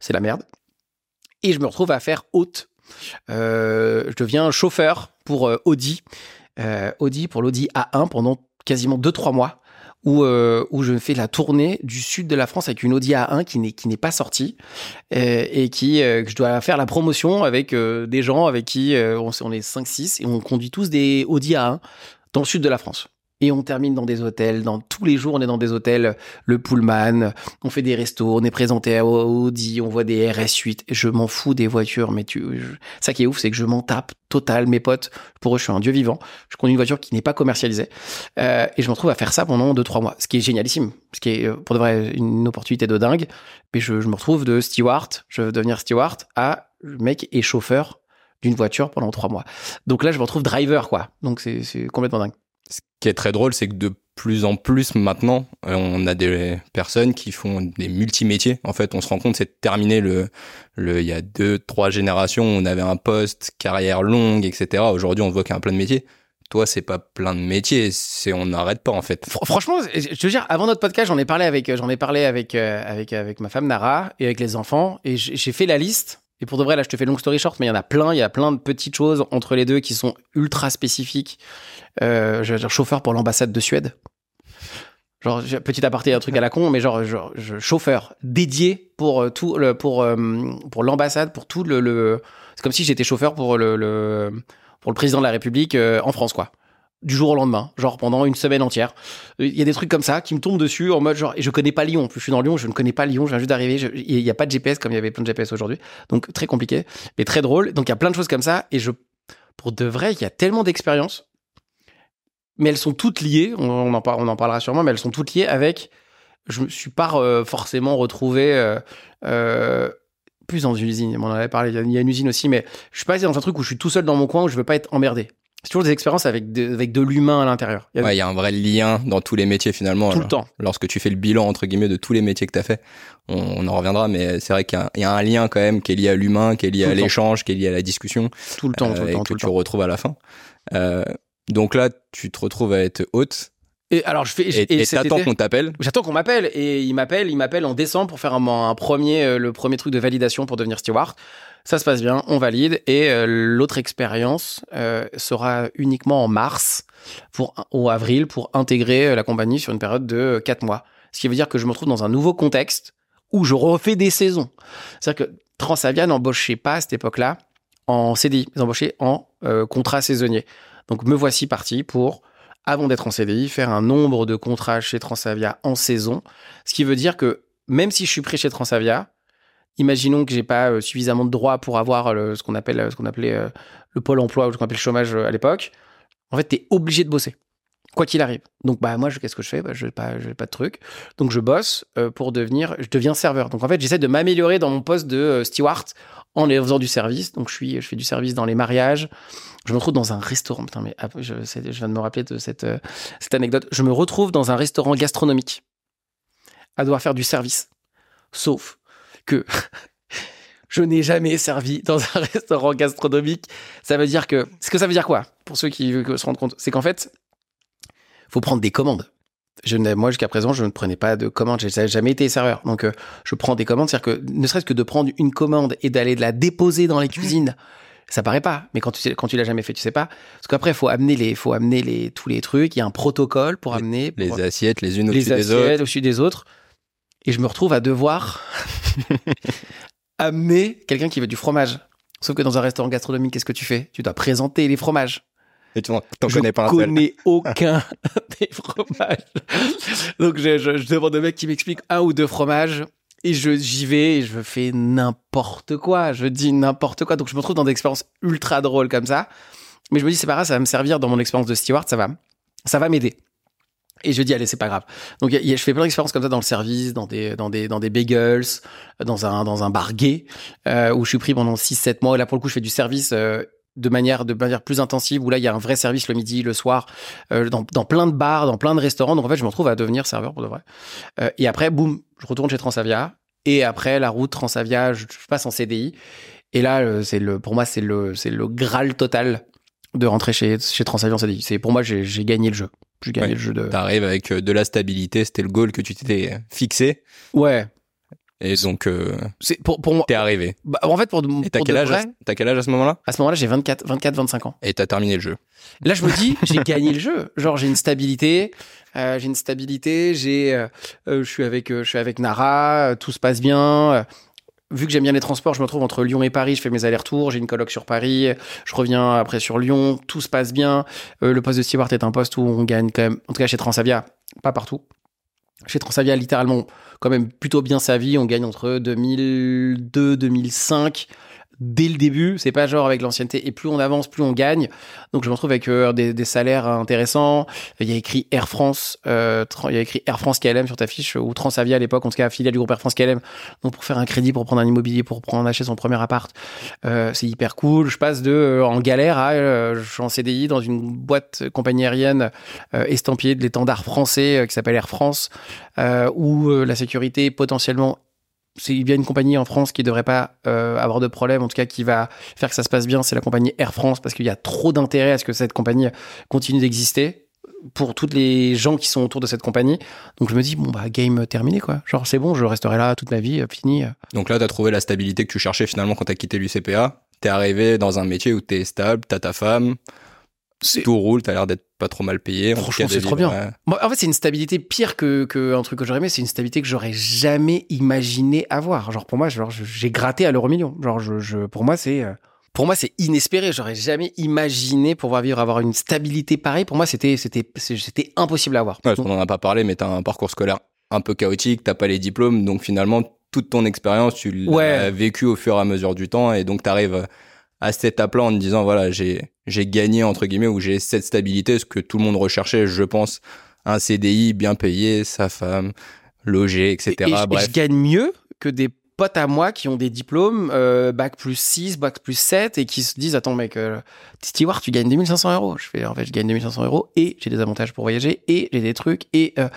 c'est la merde. Et je me retrouve à faire hôte. Je deviens chauffeur pour Audi. Audi pour l'Audi A1 pendant quasiment 2-3 mois. Où, euh, où je fais la tournée du sud de la France avec une Audi A1 qui n'est qui n'est pas sortie euh, et qui euh, que je dois faire la promotion avec euh, des gens avec qui euh, on, on est 5-6 et on conduit tous des Audi A1 dans le sud de la France. Et on termine dans des hôtels, dans tous les jours on est dans des hôtels, le Pullman, on fait des restos, on est présenté à Audi, on voit des RS8, je m'en fous des voitures, mais tu, je- ça qui est ouf, c'est que je m'en tape total, mes potes, pour eux je suis un dieu vivant, je conduis une voiture qui n'est pas commercialisée, euh, et je me retrouve à faire ça pendant 2-3 mois, ce qui est génialissime, ce qui est euh, pour de vrai une opportunité de dingue, mais je, me retrouve de steward, je veux devenir steward, à mec et chauffeur d'une voiture pendant 3 mois. Donc là je me retrouve driver quoi, donc c'est complètement dingue. Ce qui est très drôle, c'est que de plus en plus maintenant, euh, on a des personnes qui font des multimétiers. En fait, on se rend compte, c'est terminé le, le, il y a deux, trois générations, on avait un poste, carrière longue, etc. Aujourd'hui, on voit qu'il y a plein de métiers. Toi, c'est pas plein de métiers, c'est on n'arrête pas en fait. Fr- Franchement, je te dire, avant notre podcast, j'en ai parlé avec, j'en ai parlé avec, euh, avec, avec ma femme Nara et avec les enfants, et j'ai fait la liste. Et pour de vrai, là, je te fais long story short, mais il y en a plein, il y a plein de petites choses entre les deux qui sont ultra spécifiques. Euh, je veux dire, chauffeur pour l'ambassade de Suède. Genre, petit aparté, un truc à la con, mais genre, chauffeur dédié pour euh, tout pour, euh, pour l'ambassade, pour tout le, le- c'est comme si j'étais chauffeur pour le, le, pour le président de la République en France, quoi. Du jour au lendemain, genre pendant une semaine entière. Il y a des trucs comme ça qui me tombent dessus en mode genre, et je connais pas Lyon. Plus, je suis dans Lyon, je ne connais pas Lyon, je viens juste d'arriver. Il y a pas de GPS comme il y avait plein de GPS aujourd'hui. Donc, très compliqué, mais très drôle. Donc, il y a plein de choses comme ça. Et je, pour de vrai, il y a tellement d'expériences. Mais elles sont toutes liées. On, en, on en parlera sûrement, mais elles sont toutes liées avec. Je me suis pas euh, forcément retrouvé. euh, euh, plus dans une usine, on en avait parlé, il y a- il y a une usine aussi, mais je suis pas dans un truc où je suis tout seul dans mon coin où je veux pas être emmerdé. C'est toujours des expériences avec de, avec de l'humain à l'intérieur. Il y a Ouais, il y a un vrai lien dans tous les métiers finalement. tout le temps. Lorsque tu fais le bilan entre guillemets de tous les métiers que tu as fait, on, on en reviendra, mais c'est vrai qu'il y, a- il y a un lien quand même qui est lié à l'humain, qui est lié Tout à l'échange, qui est lié à la discussion, Tout le temps, tout euh, le et temps, que tout le tu temps. retrouves à la fin. Euh, donc là, tu te retrouves à être hôte Et alors, je fais. et et et t'attends qu'on t'appelle. J'attends qu'on m'appelle et il m'appelle, il m'appelle en décembre pour faire un, un premier, euh, le premier truc de validation pour devenir steward. Ça se passe bien, on valide et euh, l'autre expérience euh, sera uniquement en mars pour ou avril pour intégrer euh, la compagnie sur une période de 4 mois. Ce qui veut dire que je me retrouve dans un nouveau contexte où je refais des saisons. C'est-à-dire que Transavia n'embauchait pas à cette époque-là en CDI, ils embauchaient en contrat saisonnier. Donc me voici parti pour avant d'être en CDI, faire un nombre de contrats chez Transavia en saison. Ce qui veut dire que même si je suis pris chez Transavia, imaginons que j'ai pas euh, suffisamment de droits pour avoir qu'on appelle ce qu'on appelait euh, le pôle emploi ou ce qu'on appelait le chômage euh, à l'époque. En fait, tu es obligé de bosser quoi qu'il arrive. Donc bah moi qu'est-ce que je fais? Bah, je n'ai pas pas de truc. Donc je bosse euh, pour devenir je deviens serveur. Donc en fait, j'essaie de m'améliorer dans mon poste de euh, steward en faisant du service. Donc je suis je fais du service dans les mariages. Je me retrouve dans un restaurant. Putain mais ah, je, viens de me rappeler de cette euh, cette anecdote. Je me retrouve dans un restaurant gastronomique à devoir faire du service. Sauf que je n'ai jamais servi dans un restaurant gastronomique. Ça veut dire que. Ce que ça veut dire quoi Pour ceux qui veulent se rendre compte, c'est qu'en fait, faut prendre des commandes. Je moi, jusqu'à présent, je ne prenais pas de commandes. J'ai jamais été serveur. Donc, euh, je prends des commandes. C'est-à-dire que ne serait-ce que de prendre une commande et d'aller la déposer dans les cuisines, ça paraît pas. Mais quand tu sais, quand tu l'as jamais fait, tu sais pas. Parce qu'après, faut amener les, faut amener les, tous les trucs. Il y a un protocole pour Les- amener. Les pour- assiettes, les unes les au-dessus des autres. assiettes au-dessus des autres. Et je me retrouve à devoir amener quelqu'un qui veut du fromage. Sauf que dans un restaurant gastronomique, qu'est-ce que tu fais? Tu dois présenter les fromages. Et tu t'en je connais pas un seul. connais aucun des fromages. Donc je, je- je demande au mec qui m'explique un ou deux fromages. Et je j'y vais et je fais n'importe quoi. Je dis n'importe quoi. Donc je me trouve dans des expériences ultra drôles comme ça. Mais je me dis c'est pas grave, ça va me servir dans mon expérience de steward, ça va, ça va m'aider. Et je dis allez c'est pas grave. Donc je fais plein d'expériences comme ça dans le service, dans des dans des dans des bagels, dans un dans un bar gay euh, où je suis pris pendant 6 7 mois et là pour le coup je fais du service euh, de manière de manière plus intensive où là il y a un vrai service le midi, le soir euh, dans plein de bars, dans plein de restaurants. Donc en fait, je me retrouve à devenir serveur pour de vrai. Et après boum, je retourne chez Transavia et après la route Transavia, je, je passe en CDI et là c'est le pour moi c'est le c'est le graal total de rentrer chez chez Transavia en CDI. C'est pour moi j'ai gagné le jeu. J'ai gagné Ouais. le jeu de T'arrives avec euh, de la stabilité, c'était le goal que tu t'étais fixé. Ouais, Et donc, euh, c'est pour pour moi t'es arrivé. bah, en fait pour, de- Et t'as quel, âge, vrai, quel âge à ce moment-là? à ce moment-là, j'ai 24 24 25 ans. Et t'as terminé le jeu. Là, je me dis, j'ai gagné le jeu. Genre, j'ai une stabilité, euh, j'ai une stabilité, j'ai, euh, je suis avec, je suis avec Nara, tout se passe bien. Vu que j'aime bien les transports, je me trouve entre Lyon et Paris, je fais mes allers-retours, j'ai une coloc sur Paris, je reviens après sur Lyon, tout se passe bien. Euh, le poste de steward est un poste où on gagne quand même, en tout cas chez Transavia, pas partout. Chez Transavia, littéralement, quand même plutôt bien sa vie. On gagne entre 2002, 2005. Dès le début, c'est pas genre avec l'ancienneté. Et plus on avance, plus on gagne. Donc je me retrouve avec euh, des, salaires intéressants. Il y a écrit Air France, euh, il y a écrit Air France KLM sur ta fiche ou Transavia à l'époque, en tout cas filiale du groupe Air France KLM. Donc pour faire un crédit, pour prendre un immobilier, pour prendre acheter son premier appart, euh, c'est hyper cool. Je passe de euh, en galère à euh, je suis en CDI dans une boîte compagnie aérienne estampillée de l'étendard français qui s'appelle Air France, où la sécurité potentiellement c'est bien une compagnie en France qui devrait pas euh, avoir de problème, en tout cas qui va faire que ça se passe bien, c'est la compagnie Air France parce qu'il y a trop d'intérêt à ce que cette compagnie continue d'exister pour toutes les gens qui sont autour de cette compagnie. Donc je me dis bon bah game terminé quoi. Genre c'est bon, je resterai là toute ma vie, fini. Donc là, t'as trouvé la stabilité que tu cherchais finalement quand t'as quitté l'UCPA. T'es arrivé dans un métier où t'es stable, t'as ta femme, tout roule, t'as l'air d'être pas trop mal payé. Franchement, c'est trop bien. Bon, en fait, c'est une stabilité pire que, que un truc que j'aurais aimé. C'est une stabilité que j'aurais jamais imaginé avoir. Genre, pour moi, genre, j'ai gratté à l'euro million. Genre, je, je, pour moi, c'est, euh, pour moi, c'est inespéré. J'aurais jamais imaginé pouvoir vivre, avoir une stabilité pareille. Pour moi, c'était, c'était, c'était impossible à avoir. Ouais, on en a pas parlé, mais t'as un parcours scolaire un peu chaotique, t'as pas les diplômes, donc finalement, toute ton expérience, tu l'as Ouais. vécu au fur et à mesure du temps, et donc t'arrives à cette étape-là en te disant, voilà, j'ai, j'ai gagné, entre guillemets, ou j'ai cette stabilité, ce que tout le monde recherchait, je pense, un CDI bien payé, sa femme, logé, etc. Et, et Bref. je gagne mieux que des potes à moi qui ont des diplômes, euh, bac plus 6, bac plus 7, et qui se disent, attends mec, euh, steward, tu gagnes 2500 euros. Je fais, en fait, je gagne 2500 euros, et j'ai des avantages pour voyager, et j'ai des trucs, et... euh,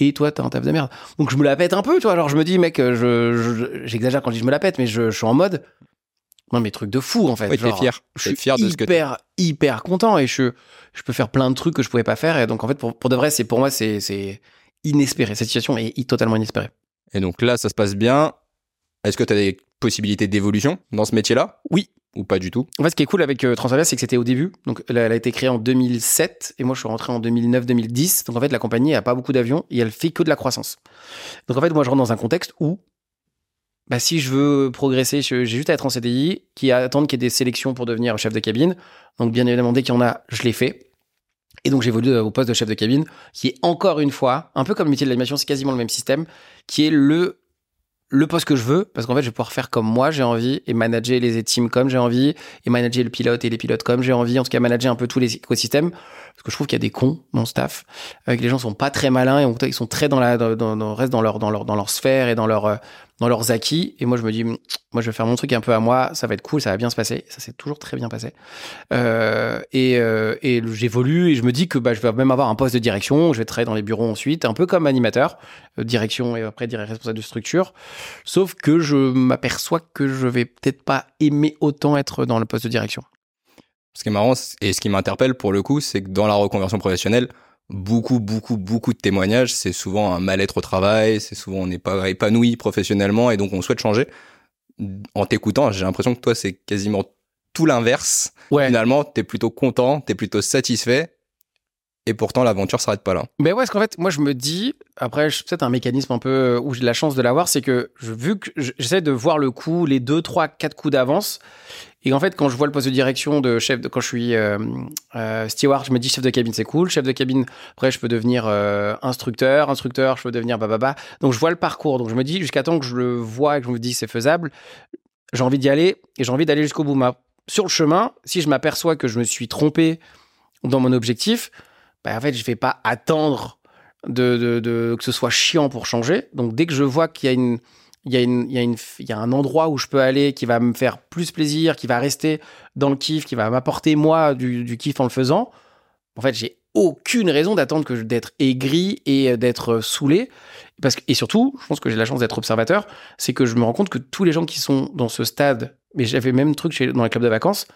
et toi, t'as un taf de merde. Donc je me la pète un peu, tu vois. Alors je me dis, mec, euh, je, je- j'exagère quand je dis je me la pète, mais je, je suis en mode, non mais truc de fou en fait. Ouais, Genre, fier. Je suis fier de ce que hyper, hyper content et je, je peux faire plein de trucs que je pouvais pas faire. Et donc en fait, pour, pour de vrai, c'est pour moi, c'est, c'est inespéré. Cette situation est totalement inespérée. Et donc là, ça se passe bien. Est-ce que tu as des possibilités d'évolution dans ce métier-là? Oui. Ou pas du tout? En fait, ce qui est cool avec euh, Transavia, c'est que c'était au début. Donc, elle a, elle a été créée en 2007 et moi, je suis rentré en 2009-2010. Donc, en fait, la compagnie a pas beaucoup d'avions et elle fait que de la croissance. Donc, en fait, moi, je rentre dans un contexte où, bah, si je veux progresser, j'ai juste à être en CDI, qui attendre qu'il y ait des sélections pour devenir chef de cabine. Donc, bien évidemment, dès qu'il y en a, je les fais. Et donc j'évolue au poste de chef de cabine, qui est encore une fois, un peu comme le métier de l'animation, c'est quasiment le même système, qui est le le poste que je veux, parce qu'en fait, je vais pouvoir faire comme moi j'ai envie et manager les teams comme j'ai envie et manager le pilote et les pilotes comme j'ai envie. En tout cas, manager un peu tous les écosystèmes. Parce que je trouve qu'il y a des cons le staff, avec les gens sont pas très malins et ils sont très dans la, dans, dans, restent dans leur, dans leur, dans leur sphère et dans leur, euh, dans leurs acquis. Et moi, je me dis, moi, je vais faire mon truc un peu à moi. Ça va être cool, ça va bien se passer. Ça s'est toujours très bien passé. Euh, et, euh, et j'évolue et je me dis que bah, je vais même avoir un poste de direction. Je vais travailler dans les bureaux ensuite, un peu comme animateur, euh, direction et après responsable de structure. Sauf que je m'aperçois que je vais peut-être pas aimer autant être dans le poste de direction. Ce qui est marrant et ce qui m'interpelle pour le coup, c'est que dans la reconversion professionnelle, beaucoup, beaucoup, beaucoup de témoignages, c'est souvent un mal-être au travail, c'est souvent on n'est pas épanoui professionnellement et donc on souhaite changer. En t'écoutant, j'ai l'impression que toi, c'est quasiment tout l'inverse. Ouais. Finalement, t'es plutôt content, t'es plutôt satisfait et pourtant, l'aventure s'arrête pas là. Ben ouais, parce qu'en fait, moi, je me dis, après, peut-être un mécanisme un peu où j'ai la chance de l'avoir, c'est que vu que j'essaie de voir le coup, les deux, trois, quatre coups d'avance, et en fait, quand je vois le poste de direction de chef, de, quand je suis euh, euh, steward, je me dis chef de cabine, c'est cool. Chef de cabine, après, je peux devenir euh, instructeur. Instructeur, je peux devenir bababa. Donc, je vois le parcours. Donc, je me dis, jusqu'à temps que je le vois et que je me dis c'est faisable, j'ai envie d'y aller et j'ai envie d'aller jusqu'au bout. Sur le chemin, si je m'aperçois que je me suis trompé dans mon objectif, bah, en fait, je vais pas attendre de, que ce soit chiant pour changer. Donc, dès que je vois qu'il y a il y a il y a un endroit où je peux aller qui va me faire plus plaisir, qui va rester dans le kiff, qui va m'apporter moi du, kiff en le faisant. En fait, j'ai aucune raison d'attendre que d'être aigri et d'être saoulé. Parce que, et surtout, je pense que j'ai la chance d'être observateur, c'est que je me rends compte que tous les gens qui sont dans ce stade, mais j'avais même truc dans les clubs de vacances,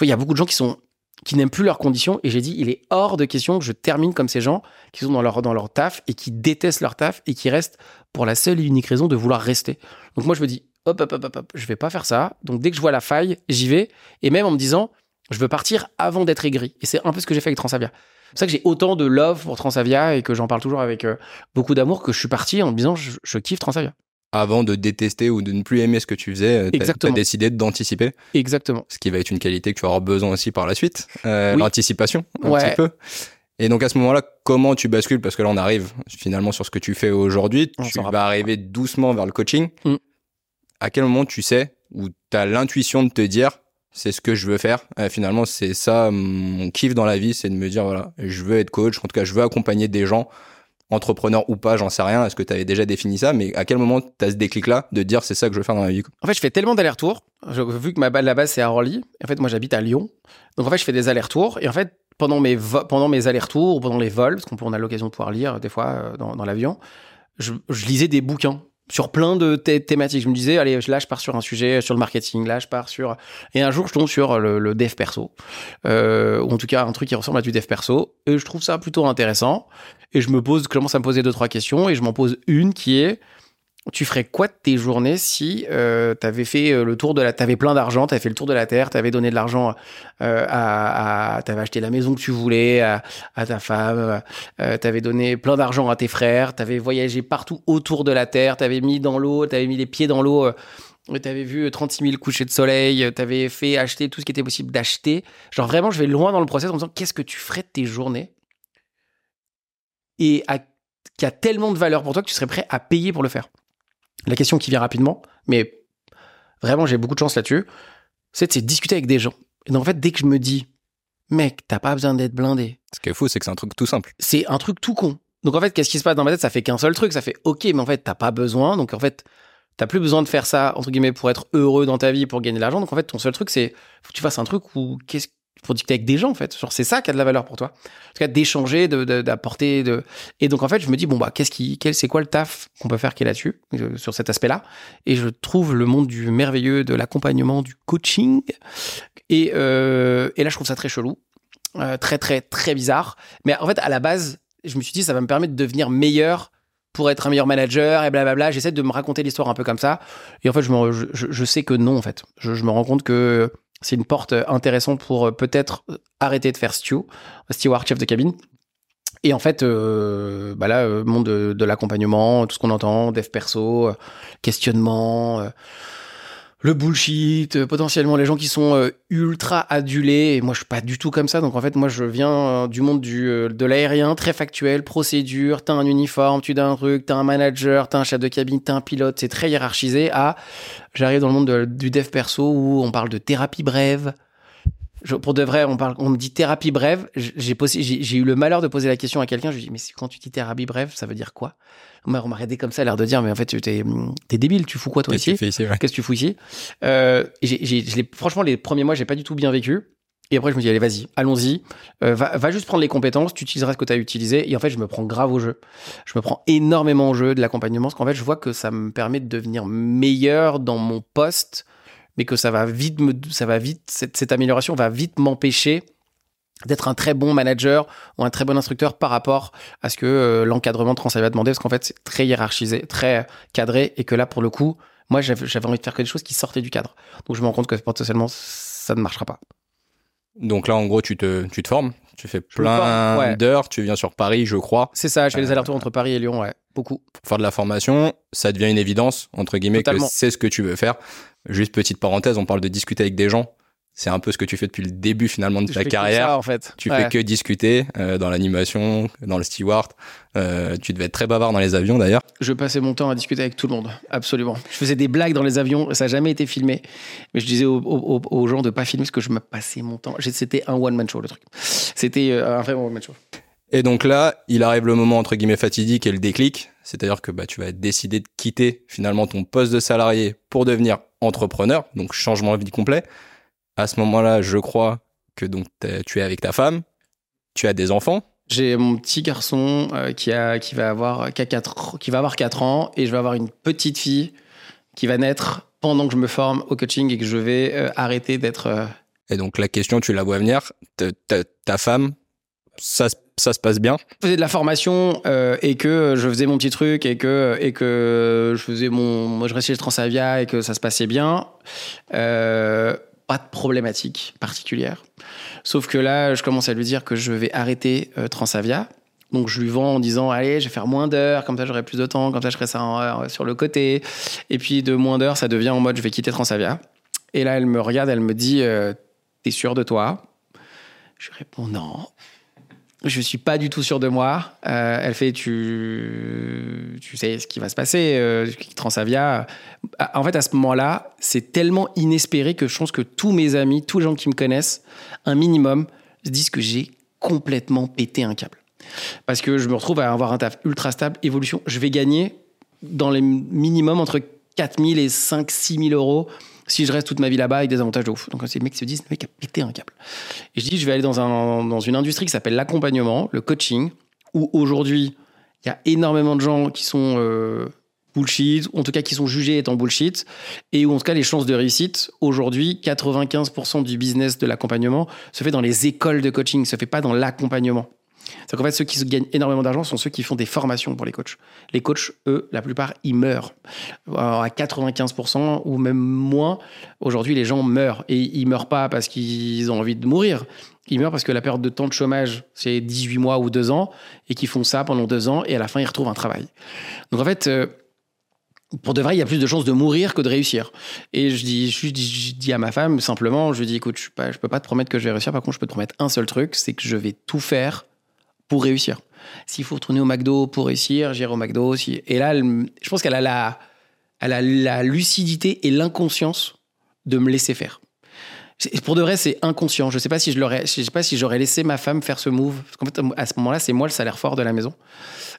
il y a beaucoup de gens qui sont qui n'aiment plus leurs conditions. Et j'ai dit, il est hors de question que je termine comme ces gens qui sont dans leur, dans leur taf et qui détestent leur taf et qui restent pour la seule et unique raison de vouloir rester. Donc moi, je me dis, hop, hop, hop, hop, hop je vais pas faire ça. Donc dès que je vois la faille, j'y vais. Et même en me disant, je veux partir avant d'être aigri. Et c'est un peu ce que j'ai fait avec Transavia. C'est pour ça que j'ai autant de love pour Transavia et que j'en parle toujours avec euh, beaucoup d'amour que je suis parti en me disant, je, je kiffe Transavia avant de détester ou de ne plus aimer ce que tu faisais, tu as, décidé d'anticiper. Exactement. Ce qui va être une qualité que tu vas avoir besoin aussi par la suite, euh, l'anticipation un petit peu. Et donc à ce moment-là, comment tu bascules? Parce que là, on arrive finalement sur ce que tu fais aujourd'hui. Tu vas arriver doucement vers le coaching. Mm. À quel moment tu sais ou tu as l'intuition de te dire c'est ce que je veux faire? Euh, finalement, c'est ça mon kiff dans la vie, c'est de me dire voilà, je veux être coach. En tout cas, je veux accompagner des gens entrepreneur ou pas, j'en sais rien. Est-ce que tu avais déjà défini ça Mais à quel moment tu as ce déclic-là de dire c'est ça que je veux faire dans ma vie En fait, je fais tellement d'allers-retours. Vu que ma la base c'est à Orly, en fait, moi j'habite à Lyon. Donc en fait, je fais des allers-retours. Et en fait, pendant mes, pendant mes allers-retours ou pendant les vols, parce qu'on a l'occasion de pouvoir lire des fois euh, dans, l'avion, je lisais des bouquins sur plein de thématiques. Je me disais, allez, là, je pars sur un sujet sur le marketing, là, je pars sur... Et un jour, je tombe sur le, dev perso, euh, ou en tout cas un truc qui ressemble à du dev perso, et je trouve ça plutôt intéressant. Et je me pose, je commence à me poser deux, trois questions, et je m'en pose une qui est, tu ferais quoi de tes journées si euh, tu avais fait euh, le tour de la t'avais plein d'argent t'avais fait le tour de la terre t'avais donné de l'argent euh, à, t'avais acheté la maison que tu voulais à, ta femme euh, t'avais donné plein d'argent à tes frères t'avais voyagé partout autour de la terre t'avais mis dans l'eau t'avais mis les pieds dans l'eau T'avais vu 36 000 couchers de soleil, t'avais fait acheter tout ce qui était possible d'acheter. Genre vraiment, je vais loin dans le process en me disant qu'est-ce que tu ferais de tes journées? Et qui a tellement de valeur pour toi que tu serais prêt à payer pour le faire la question qui vient rapidement, mais vraiment j'ai beaucoup de chance là-dessus, c'est de discuter avec des gens. Et donc en fait, dès que je me dis, mec, t'as pas besoin d'être blindé. Ce qui est fou, c'est que c'est un truc tout simple. C'est un truc tout con. Donc en fait, qu'est-ce qui se passe dans ma tête? Ça fait qu'un seul truc. Ça fait OK, mais en fait, t'as pas besoin. Donc en fait, t'as plus besoin de faire ça entre guillemets pour être heureux dans ta vie, pour gagner de l'argent. Donc en fait, ton seul truc, c'est faut que tu fasses un truc où qu'est-ce pour discuter avec des gens en fait. Genre c'est ça qui a de la valeur pour toi. En tout cas d'échanger, d'apporter de, Et donc en fait je me dis bon bah qu'est-ce qui, quel c'est quoi le taf qu'on peut faire qui est là-dessus euh, sur cet aspect-là? Et je trouve le monde du merveilleux de l'accompagnement, du coaching. Et, euh, et là je trouve ça très chelou, euh, très très très bizarre. Mais en fait à la base je me suis dit ça va me permettre de devenir meilleur pour être un meilleur manager et blablabla. J'essaie de me raconter l'histoire un peu comme ça. Et en fait, je, me, je, sais que non, en fait. Je, me rends compte que c'est une porte intéressante pour euh, peut-être arrêter de faire stew, steward, chef de cabine. Et en fait, euh, bah euh, monde de, l'accompagnement, tout ce qu'on entend, dev perso, questionnement, le bullshit, euh, potentiellement les gens qui sont euh, ultra adulés. Et moi, je suis pas du tout comme ça. Donc, en fait, moi, je viens euh, du monde du, de l'aérien, très factuel, procédure. T'as un uniforme, tu as un truc, t'as un manager, t'as un chef de cabine, t'as un pilote. C'est très hiérarchisé. À, j'arrive dans le monde du dev perso où on parle de thérapie brève. Pour de vrai, on parle, on me dit thérapie brève. J'ai, j'ai, eu le malheur de poser la question à quelqu'un. Je lui dis, mais quand tu dis thérapie brève, ça veut dire quoi? On m'a regardé comme ça, l'air de dire, mais en fait, t'es es débile, tu fous quoi toi ici Qu'est-ce que tu fous ici? Euh, Franchement, les premiers mois, j'ai pas du tout bien vécu. Et après, je me dis, allez, vas-y, allons-y. Euh, va, va, juste prendre les compétences, tu utiliseras ce que tu as utilisé. Et en fait, je me prends grave au jeu. Je me prends énormément au jeu de l'accompagnement, parce qu'en fait, je vois que ça me permet de devenir meilleur dans mon poste, mais que ça va vite, me, ça va vite, cette, cette amélioration va vite m'empêcher d'être un très bon manager ou un très bon instructeur par rapport à ce que euh, l'encadrement de Transavia a demandé, parce qu'en fait, c'est très hiérarchisé, très cadré, et que là, pour le coup, moi, j'avais envie de faire quelque chose qui sortait du cadre. Donc, je me rends compte que potentiellement, ça ne marchera pas. Donc là, en gros, tu te, tu te formes, tu fais plein d'heures, tu viens sur Paris, je crois. C'est ça, je fais les allers-retours entre Paris et Lyon, ouais, beaucoup. Pour faire de la formation, ça devient une évidence, entre guillemets, que c'est ce que tu veux faire. Juste petite parenthèse, on parle de discuter avec des gens c'est un peu ce que tu fais depuis le début finalement de ta carrière. en fait. Tu fais que discuter euh, dans l'animation, dans le steward. Euh, tu devais être très bavard dans les avions d'ailleurs. Je passais mon temps à discuter avec tout le monde, absolument. Je faisais des blagues dans les avions, ça n'a jamais été filmé. Mais je disais aux, gens de pas filmer parce que je me passais mon temps. C'était un one man show le truc. C'était euh, un vrai one man show. Et donc là, il arrive le moment entre guillemets fatidique et le déclic, c'est-à-dire que bah, tu vas décider de quitter finalement ton poste de salarié pour devenir entrepreneur, donc changement de vie complet. À ce moment-là, je crois que donc tu es avec ta femme, tu as des enfants. J'ai mon petit garçon euh, qui a qui va avoir qui, qui va avoir 4 ans. Et je vais avoir une petite fille qui va naître pendant que je me forme au coaching et que je vais euh, arrêter d'être euh, Et donc la question, tu la vois venir, ta, femme ça, ça, se passe bien Je faisais de la formation et que je faisais mon petit truc et que, et que je faisais mon. Moi, je restais chez Transavia et que ça se passait bien. Euh, pas de problématique particulière. Sauf que là, je commence à lui dire que je vais arrêter euh, Transavia. Donc je lui vends en disant allez, je vais faire moins d'heures, comme ça j'aurai plus de temps, comme ça je ferai ça euh, sur le côté. Et puis de moins d'heures, ça devient en mode je vais quitter Transavia. Et là, elle me regarde, elle me dit euh, t'es sûr de toi? Je réponds non je suis pas du tout sûr de moi. Euh, elle fait, tu, tu sais ce qui va se passer, euh, Transavia. Euh, en fait, à ce moment-là, c'est tellement inespéré que je pense que tous mes amis, tous les gens qui me connaissent, un minimum, se disent que j'ai complètement pété un câble. Parce que je me retrouve à avoir un taf ultra stable, évolution. Je vais gagner dans les minimums entre 4000 et 5 6000 euros si je reste toute ma vie là-bas avec des avantages de ouf. Donc ces mecs se disent, le mec a pété un câble. Et je dis, je vais aller dans, un, dans une industrie qui s'appelle l'accompagnement, le coaching, où aujourd'hui, il y a énormément de gens qui sont euh, bullshit, ou en tout cas qui sont jugés étant bullshit, et où en tout cas les chances de réussite, aujourd'hui, 95% du business de l'accompagnement se fait dans les écoles de coaching, se fait pas dans l'accompagnement. C'est qu'en fait, ceux qui gagnent énormément d'argent sont ceux qui font des formations pour les coachs. Les coachs, eux, la plupart, ils meurent. à 95% ou même moins, aujourd'hui, les gens meurent. Et ils meurent pas parce qu'ils ont envie de mourir. Ils meurent parce que la période de temps de chômage, c'est 18 mois ou 2 ans, et qu'ils font ça pendant 2 ans, et à la fin, ils retrouvent un travail. Donc en fait, euh, pour de vrai, il y a plus de chances de mourir que de réussir. Et je dis, je dis, à ma femme, simplement, je dis, écoute, je ne peux pas te promettre que je vais réussir. Par contre, je peux te promettre un seul truc, c'est que je vais tout faire pour réussir. S'il faut retourner au McDo pour réussir, j'irai au McDo. aussi. Et là, je pense qu'elle a la, lucidité et l'inconscience de me laisser faire. Pour de vrai, c'est inconscient. Je sais pas si je l'aurais, sais pas si j'aurais laissé ma femme faire ce move. Parce qu'en fait, à ce moment-là, c'est moi le salaire fort de la maison.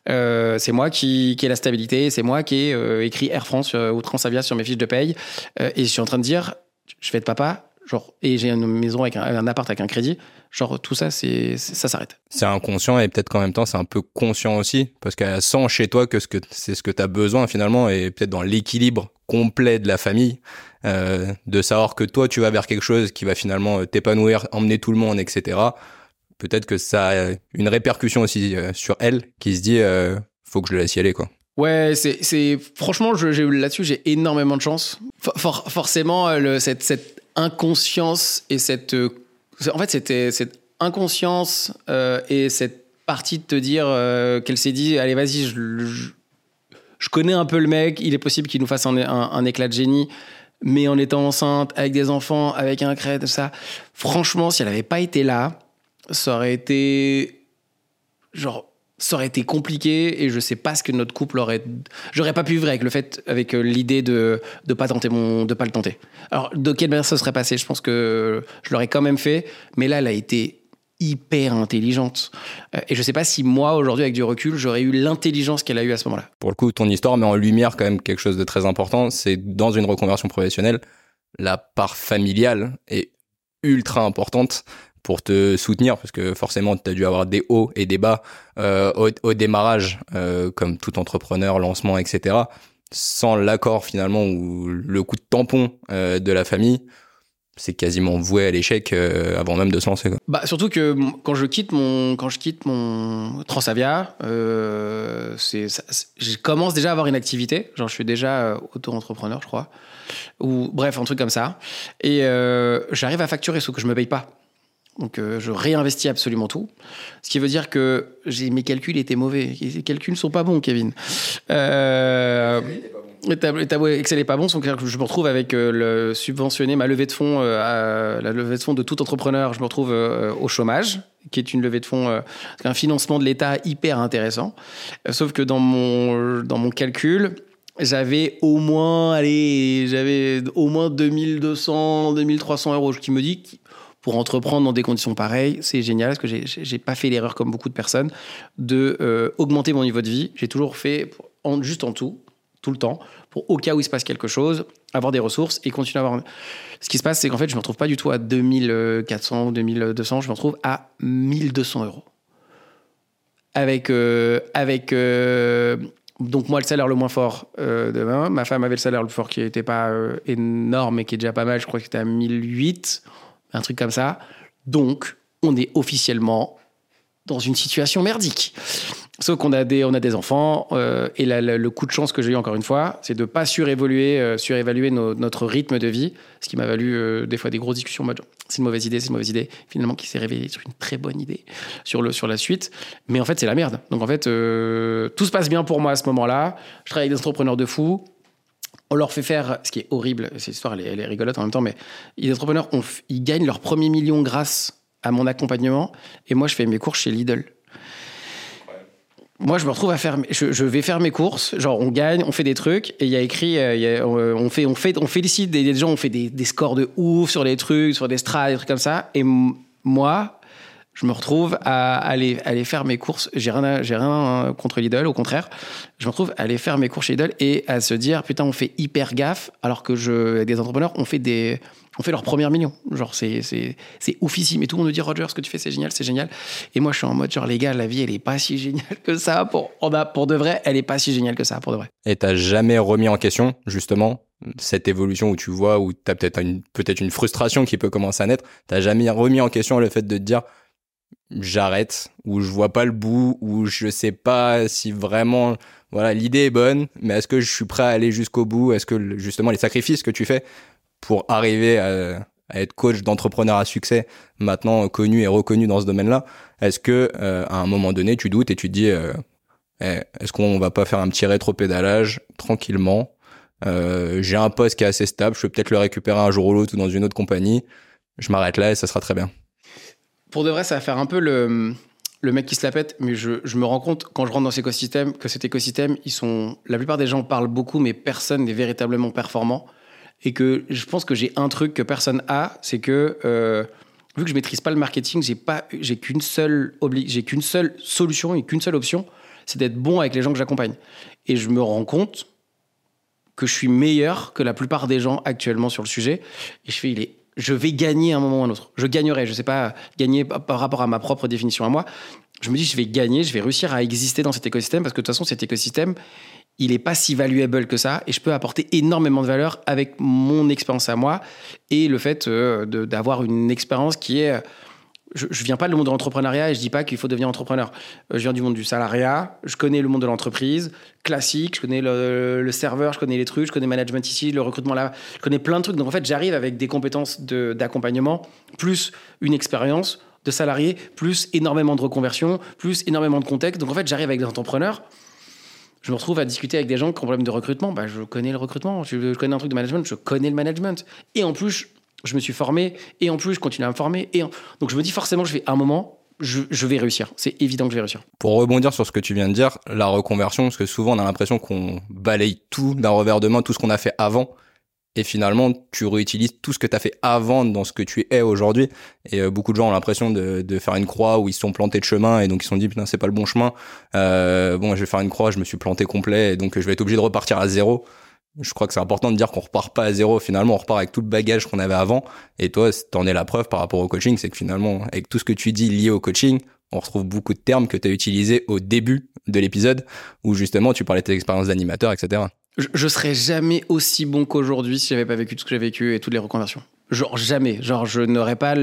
Euh, c'est moi qui, ai la stabilité. C'est moi qui ai euh, écrit Air France euh, ou Transavia sur mes fiches de paye. et je suis en train de dire, je vais être papa. Genre, et j'ai une maison avec un, un appart avec un crédit. Genre tout ça, c'est ça s'arrête. C'est inconscient et peut-être qu'en même temps c'est un peu conscient aussi parce qu'elle sent chez toi que c'est ce que tu as besoin finalement et peut-être dans l'équilibre complet de la famille euh, de savoir que toi tu vas vers quelque chose qui va finalement euh, t'épanouir, emmener tout le monde, etc. Peut-être que ça a une répercussion aussi euh, sur elle qui se dit faut que je le laisse y aller quoi. Ouais, c'est franchement là-dessus j'ai énormément de chance. forcément le, cette, cette inconscience et cette en fait, c'était cette inconscience euh, et cette partie de te dire euh, qu'elle s'est dit allez, vas-y, je, je, connais un peu le mec, il est possible qu'il nous fasse un, éclat de génie. mais en étant enceinte, avec des enfants, avec un crête, ça. Franchement, si elle n'avait pas été là, ça aurait été genre ça aurait été compliqué et je sais pas ce que notre couple aurait j'aurais pas pu vivre avec le fait avec euh, l'idée de de pas tenter mon de pas le tenter. Alors de quelle manière ça serait passé? Je pense que je l'aurais quand même fait mais là elle a été hyper intelligente. Euh, et je sais pas si moi aujourd'hui avec du recul j'aurais eu l'intelligence qu'elle a eu à ce moment-là. Pour le coup, ton histoire met en lumière quand même quelque chose de très important. C'est dans une reconversion professionnelle, la part familiale est ultra importante pour te soutenir parce que forcément tu as dû avoir des hauts et des bas euh, au, démarrage euh, comme tout entrepreneur lancement etc sans l'accord finalement ou le coup de tampon euh, de la famille c'est quasiment voué à l'échec avant même de se lancer. Bah, surtout que quand je quitte mon, quand je quitte mon Transavia, c'est, je commence déjà à avoir une activité. Genre, je suis déjà auto-entrepreneur, je crois. Ou bref, un truc comme ça. Et j'arrive à facturer, sauf que je me paye pas. Donc, euh, je réinvestis absolument tout. Ce qui veut dire que mes calculs étaient mauvais. Les calculs ne sont pas bons, Kevin. Euh, le tableau, le tableau Excel est pas bon, donc je me retrouve avec euh, le subventionner ma levée de fonds, euh, la levée de fonds de tout entrepreneur. Je me retrouve au chômage, qui est une levée de fonds, un financement de l'État hyper intéressant. Sauf que dans mon dans mon calcul, j'avais au moins, allez, j'avais au moins 2200, 2300 euros, ce qui me dit pour entreprendre dans des conditions pareilles, c'est génial parce que j'ai- pas fait l'erreur comme beaucoup de personnes de euh, augmenter mon niveau de vie. J'ai toujours fait juste en tout, tout le temps, pour au cas où il se passe quelque chose, avoir des ressources et continuer à avoir. Ce qui se passe, c'est qu'en fait, je me retrouve pas du tout à 2400 ou 2200, je me retrouve à 1200 euros. Avec, euh, avec euh, donc moi le salaire le moins fort euh, de ma, femme avait le salaire le plus fort qui n'était pas énorme mais qui est déjà pas mal, je crois que c'était à 1008, un truc comme ça. Donc on est officiellement dans une situation merdique. Sauf qu'on a des, on a des enfants euh, et le coup de chance que j'ai eu encore une fois, c'est de pas surévaluer, euh, surévaluer nos- notre rythme de vie, ce qui m'a valu euh, des fois des grosses discussions mode c'est une mauvaise idée, c'est une mauvaise idée, finalement qui s'est révélé être une très bonne idée sur, le, sur la suite. Mais en fait, c'est la merde. Donc en fait, tout se passe bien pour moi à ce moment-là. Je travaille avec des entrepreneurs de fous. On leur fait faire, ce qui est horrible, cette histoire elle est, rigolote en même temps, mais les entrepreneurs, ils gagnent leur premier million grâce à mon accompagnement. Et moi, je fais mes cours chez Lidl. Moi, je me retrouve à faire, je, vais faire mes courses. Genre, on gagne, on fait des trucs, et il y a écrit, euh, on fait, on fait, on félicite des, des gens, on fait des, des scores de ouf sur les trucs, sur des strats, des trucs comme ça. Et moi, je me retrouve à aller, faire mes courses. J'ai rien, contre Lidl, au contraire. Je me retrouve à aller faire mes courses chez Lidl et à se dire, putain, on fait hyper gaffe, alors que je, des entrepreneurs, on fait des, on fait leur premier million. Genre, c'est, c'est, c'est oufissime. Tout le monde me dit, Roger, ce que tu fais, c'est génial, c'est génial. Et moi, je suis en mode, genre, les gars, la vie, elle est pas si géniale que ça. Pour, on a, pour de vrai, elle est pas si géniale que ça, pour de vrai. Et t'as jamais remis en question, justement, cette évolution où tu vois, où t'as peut-être une, peut-être une frustration qui peut commencer à naître. T'as jamais remis en question le fait de te dire, j'arrête, ou je vois pas le bout, ou je sais pas si vraiment, voilà, l'idée est bonne, mais est-ce que je suis prêt à aller jusqu'au bout? Est-ce que, justement, les sacrifices que tu fais pour arriver à, à être coach d'entrepreneur à succès, maintenant connu et reconnu dans ce domaine-là, est-ce que, euh, à un moment donné, tu doutes et tu te dis, euh, eh, est-ce qu'on va pas faire un petit rétro-pédalage tranquillement? Euh, J'ai un poste qui est assez stable, je peux peut-être le récupérer un jour ou l'autre ou dans une autre compagnie. Je m'arrête là et ça sera très bien. Pour de vrai, ça va faire un peu le, mec qui se la pète, mais je, me rends compte quand je rentre dans cet écosystème que cet écosystème, ils sont, la plupart des gens parlent beaucoup, mais personne n'est véritablement performant. Et que je pense que j'ai un truc que personne a, c'est que euh, vu que je maîtrise pas le marketing, j'ai pas, j'ai qu'une seule j'ai qu'une seule solution et qu'une seule option, c'est d'être bon avec les gens que j'accompagne. Et je me rends compte que je suis meilleur que la plupart des gens actuellement sur le sujet. Et je fais, il est, je vais gagner à un moment ou à un autre. Je gagnerai, je sais pas, gagner par rapport à ma propre définition à moi. Je me dis, je vais gagner, je vais réussir à exister dans cet écosystème parce que de toute façon, cet écosystème, il est pas si valuable que ça et je peux apporter énormément de valeur avec mon expérience à moi et le fait euh, d'avoir une expérience qui est je, je viens pas du monde de l'entrepreneuriat et je dis pas qu'il faut devenir entrepreneur. Euh, Je viens du monde du salariat, je connais le monde de l'entreprise classique, je connais le, serveur, je connais les trucs, je connais le management ici, le recrutement là, je connais plein de trucs. Donc en fait, j'arrive avec des compétences d'accompagnement, plus une expérience de salarié, plus énormément de reconversion, plus énormément de contexte. Donc en fait, j'arrive avec des entrepreneurs Je me retrouve à discuter avec des gens qui ont problème de recrutement. Bah, je connais le recrutement. Je connais un truc de management. Je connais le management. Et en plus, je me suis formé. Et en plus, je continue à me former. Et donc, je me dis forcément, je vais à un moment, je, vais réussir. C'est évident que je vais réussir. Pour rebondir sur ce que tu viens de dire, la reconversion, parce que souvent on a l'impression qu'on balaye tout d'un revers de main, tout ce qu'on a fait avant, et finalement tu réutilises tout ce que tu as fait avant dans ce que tu es aujourd'hui. Et euh, beaucoup de gens ont l'impression de, de, faire une croix où ils se sont plantés de chemin et donc ils se sont dit putain c'est pas le bon chemin. Euh, bon je vais faire une croix, je me suis planté complet et donc je vais être obligé de repartir à zéro je crois que c'est important de dire qu'on repart pas à zéro. Finalement, on repart avec tout le bagage qu'on avait avant. Et toi, t'en es la preuve par rapport au coaching, c'est que finalement, avec tout ce que tu dis lié au coaching, on retrouve beaucoup de termes que tu as utilisés au début de l'épisode, où justement tu parlais de tes expériences d'animateur, etc. Je, je serais jamais aussi bon qu'aujourd'hui si j'avais pas vécu tout ce que j'ai vécu et toutes les reconversions. Genre jamais. Genre je n'aurais pas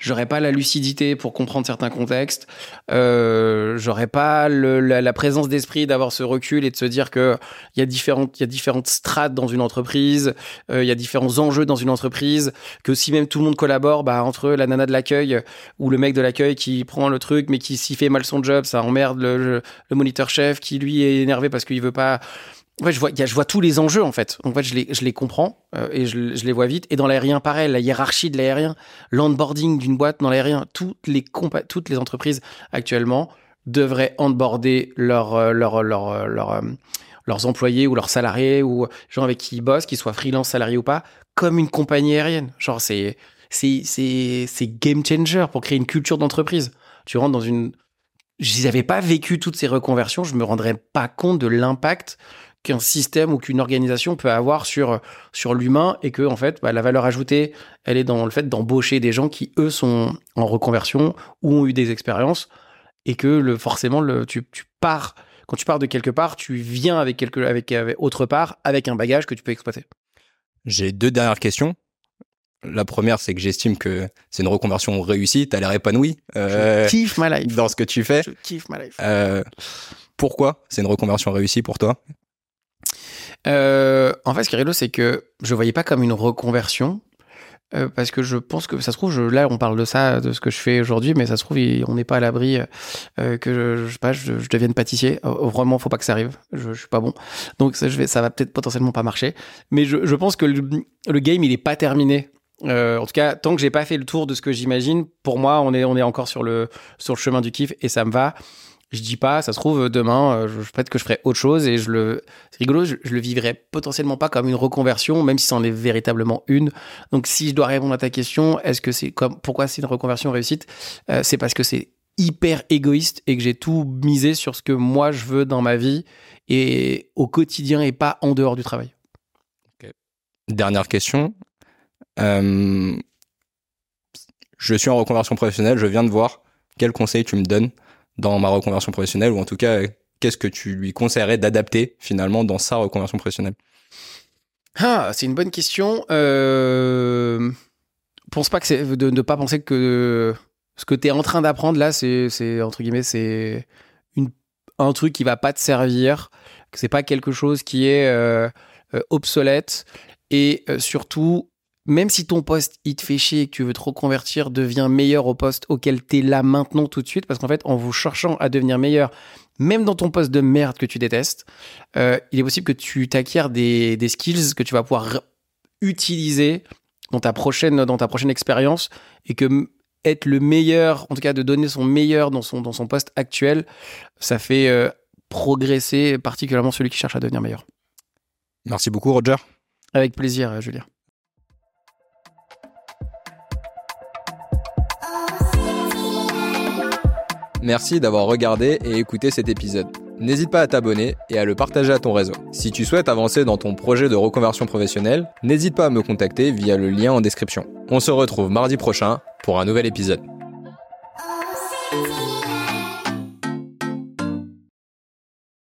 j'aurais pas la lucidité pour comprendre certains contextes. Euh, j'aurais pas le, la, la, présence d'esprit d'avoir ce recul et de se dire que il y a différentes il y a différentes strates dans une entreprise, euh, il y a différents enjeux dans une entreprise. Que si même tout le monde collabore, bah entre la nana de l'accueil ou le mec de l'accueil qui prend le truc mais qui s'y fait mal son job, ça emmerde le, le moniteur chef qui lui est énervé parce qu'il veut pas fait, je vois, y a, je vois tous les enjeux en fait. En fait, je les, je les comprends euh, et je, les vois vite. Et dans l'aérien, pareil, la hiérarchie de l'aérien, l'onboarding d'une boîte dans l'aérien, toutes les toutes les entreprises actuellement devraient onboarder leur, euh, leur, euh, leur, leurs employés ou leurs salariés ou gens avec qui ils bossent, qu'ils soient freelance, salariés ou pas, comme une compagnie aérienne. Genre, c'est, c'est game changer pour créer une culture d'entreprise. Tu rentres dans une, je n'avais pas vécu toutes ces reconversions, je me rendrais pas compte de l'impact qu'un système ou qu'une organisation peut avoir sur sur l'humain et que en fait bah, la valeur ajoutée elle est dans le fait d'embaucher des gens qui eux sont en reconversion ou ont eu des expériences et que le forcément le tu, tu pars quand tu pars de quelque part tu viens avec quelque avec, avec autre part avec un bagage que tu peux exploiter. J'ai deux dernières questions. La première, c'est que j'estime que c'est une reconversion réussie. T'as l'air épanoui. Euh, je kiffe ma life. Dans ce que tu fais. Je kiffe ma life. Euh, pourquoi c'est une reconversion réussie pour toi? Euh, en fait, ce qui est rigolo, c'est que je voyais pas comme une reconversion. Euh, parce que je pense que ça se trouve, là on parle de ça, de ce que je fais aujourd'hui, mais ça se trouve, on n'est pas à l'abri euh, que je, devienne pâtissier. Oh, vraiment, faut pas que ça arrive. Je, je suis pas bon, donc ça, je va peut-être potentiellement pas marcher. Mais je, pense que le, game, il est pas terminé. En tout cas, tant que j'ai pas fait le tour de ce que j'imagine, pour moi, on est, on est encore sur le, sur le chemin du kiff et ça me va. Je dis pas, ça se trouve demain, euh, peut-être que je ferai autre chose et je le, c'est rigolo, je, le vivrai potentiellement pas comme une reconversion, même si c'en est véritablement une. Donc, si je dois répondre à ta question, est-ce que c'est comme, pourquoi c'est une reconversion réussite euh, C'est parce que c'est hyper égoïste et que j'ai tout misé sur ce que moi je veux dans ma vie et au quotidien et pas en dehors du travail. Dernière question. Euh, je suis en reconversion professionnelle, je viens de voir. Quel conseil tu me donnes dans ma reconversion professionnelle ou en tout cas qu'est-ce que tu lui conseillerais d'adapter finalement dans sa reconversion professionnelle? Ah, c'est une bonne question. Euh, pense pas que de ne pas penser que ce que tu es en train d'apprendre là, c'est entre guillemets c'est un truc qui va pas te servir, que c'est pas quelque chose qui est euh, euh, obsolète et euh, surtout même si ton poste il te fait chier et que tu veux te reconvertir, deviens meilleur au poste auquel tu es là maintenant tout de suite, parce qu'en fait, en vous cherchant à devenir meilleur, même dans ton poste de merde que tu détestes, euh, il est possible que tu t'acquières des, des skills que tu vas pouvoir utiliser dans ta prochaine dans ta prochaine expérience et que être le meilleur, en tout cas de donner son meilleur dans son dans son poste actuel, ça fait euh, progresser particulièrement celui qui cherche à devenir meilleur. Merci beaucoup Roger. Avec plaisir Julien. Merci d'avoir regardé et écouté cet épisode. N'hésite pas à t'abonner et à le partager à ton réseau. Si tu souhaites avancer dans ton projet de reconversion professionnelle, n'hésite pas à me contacter via le lien en description. On se retrouve mardi prochain pour un nouvel épisode.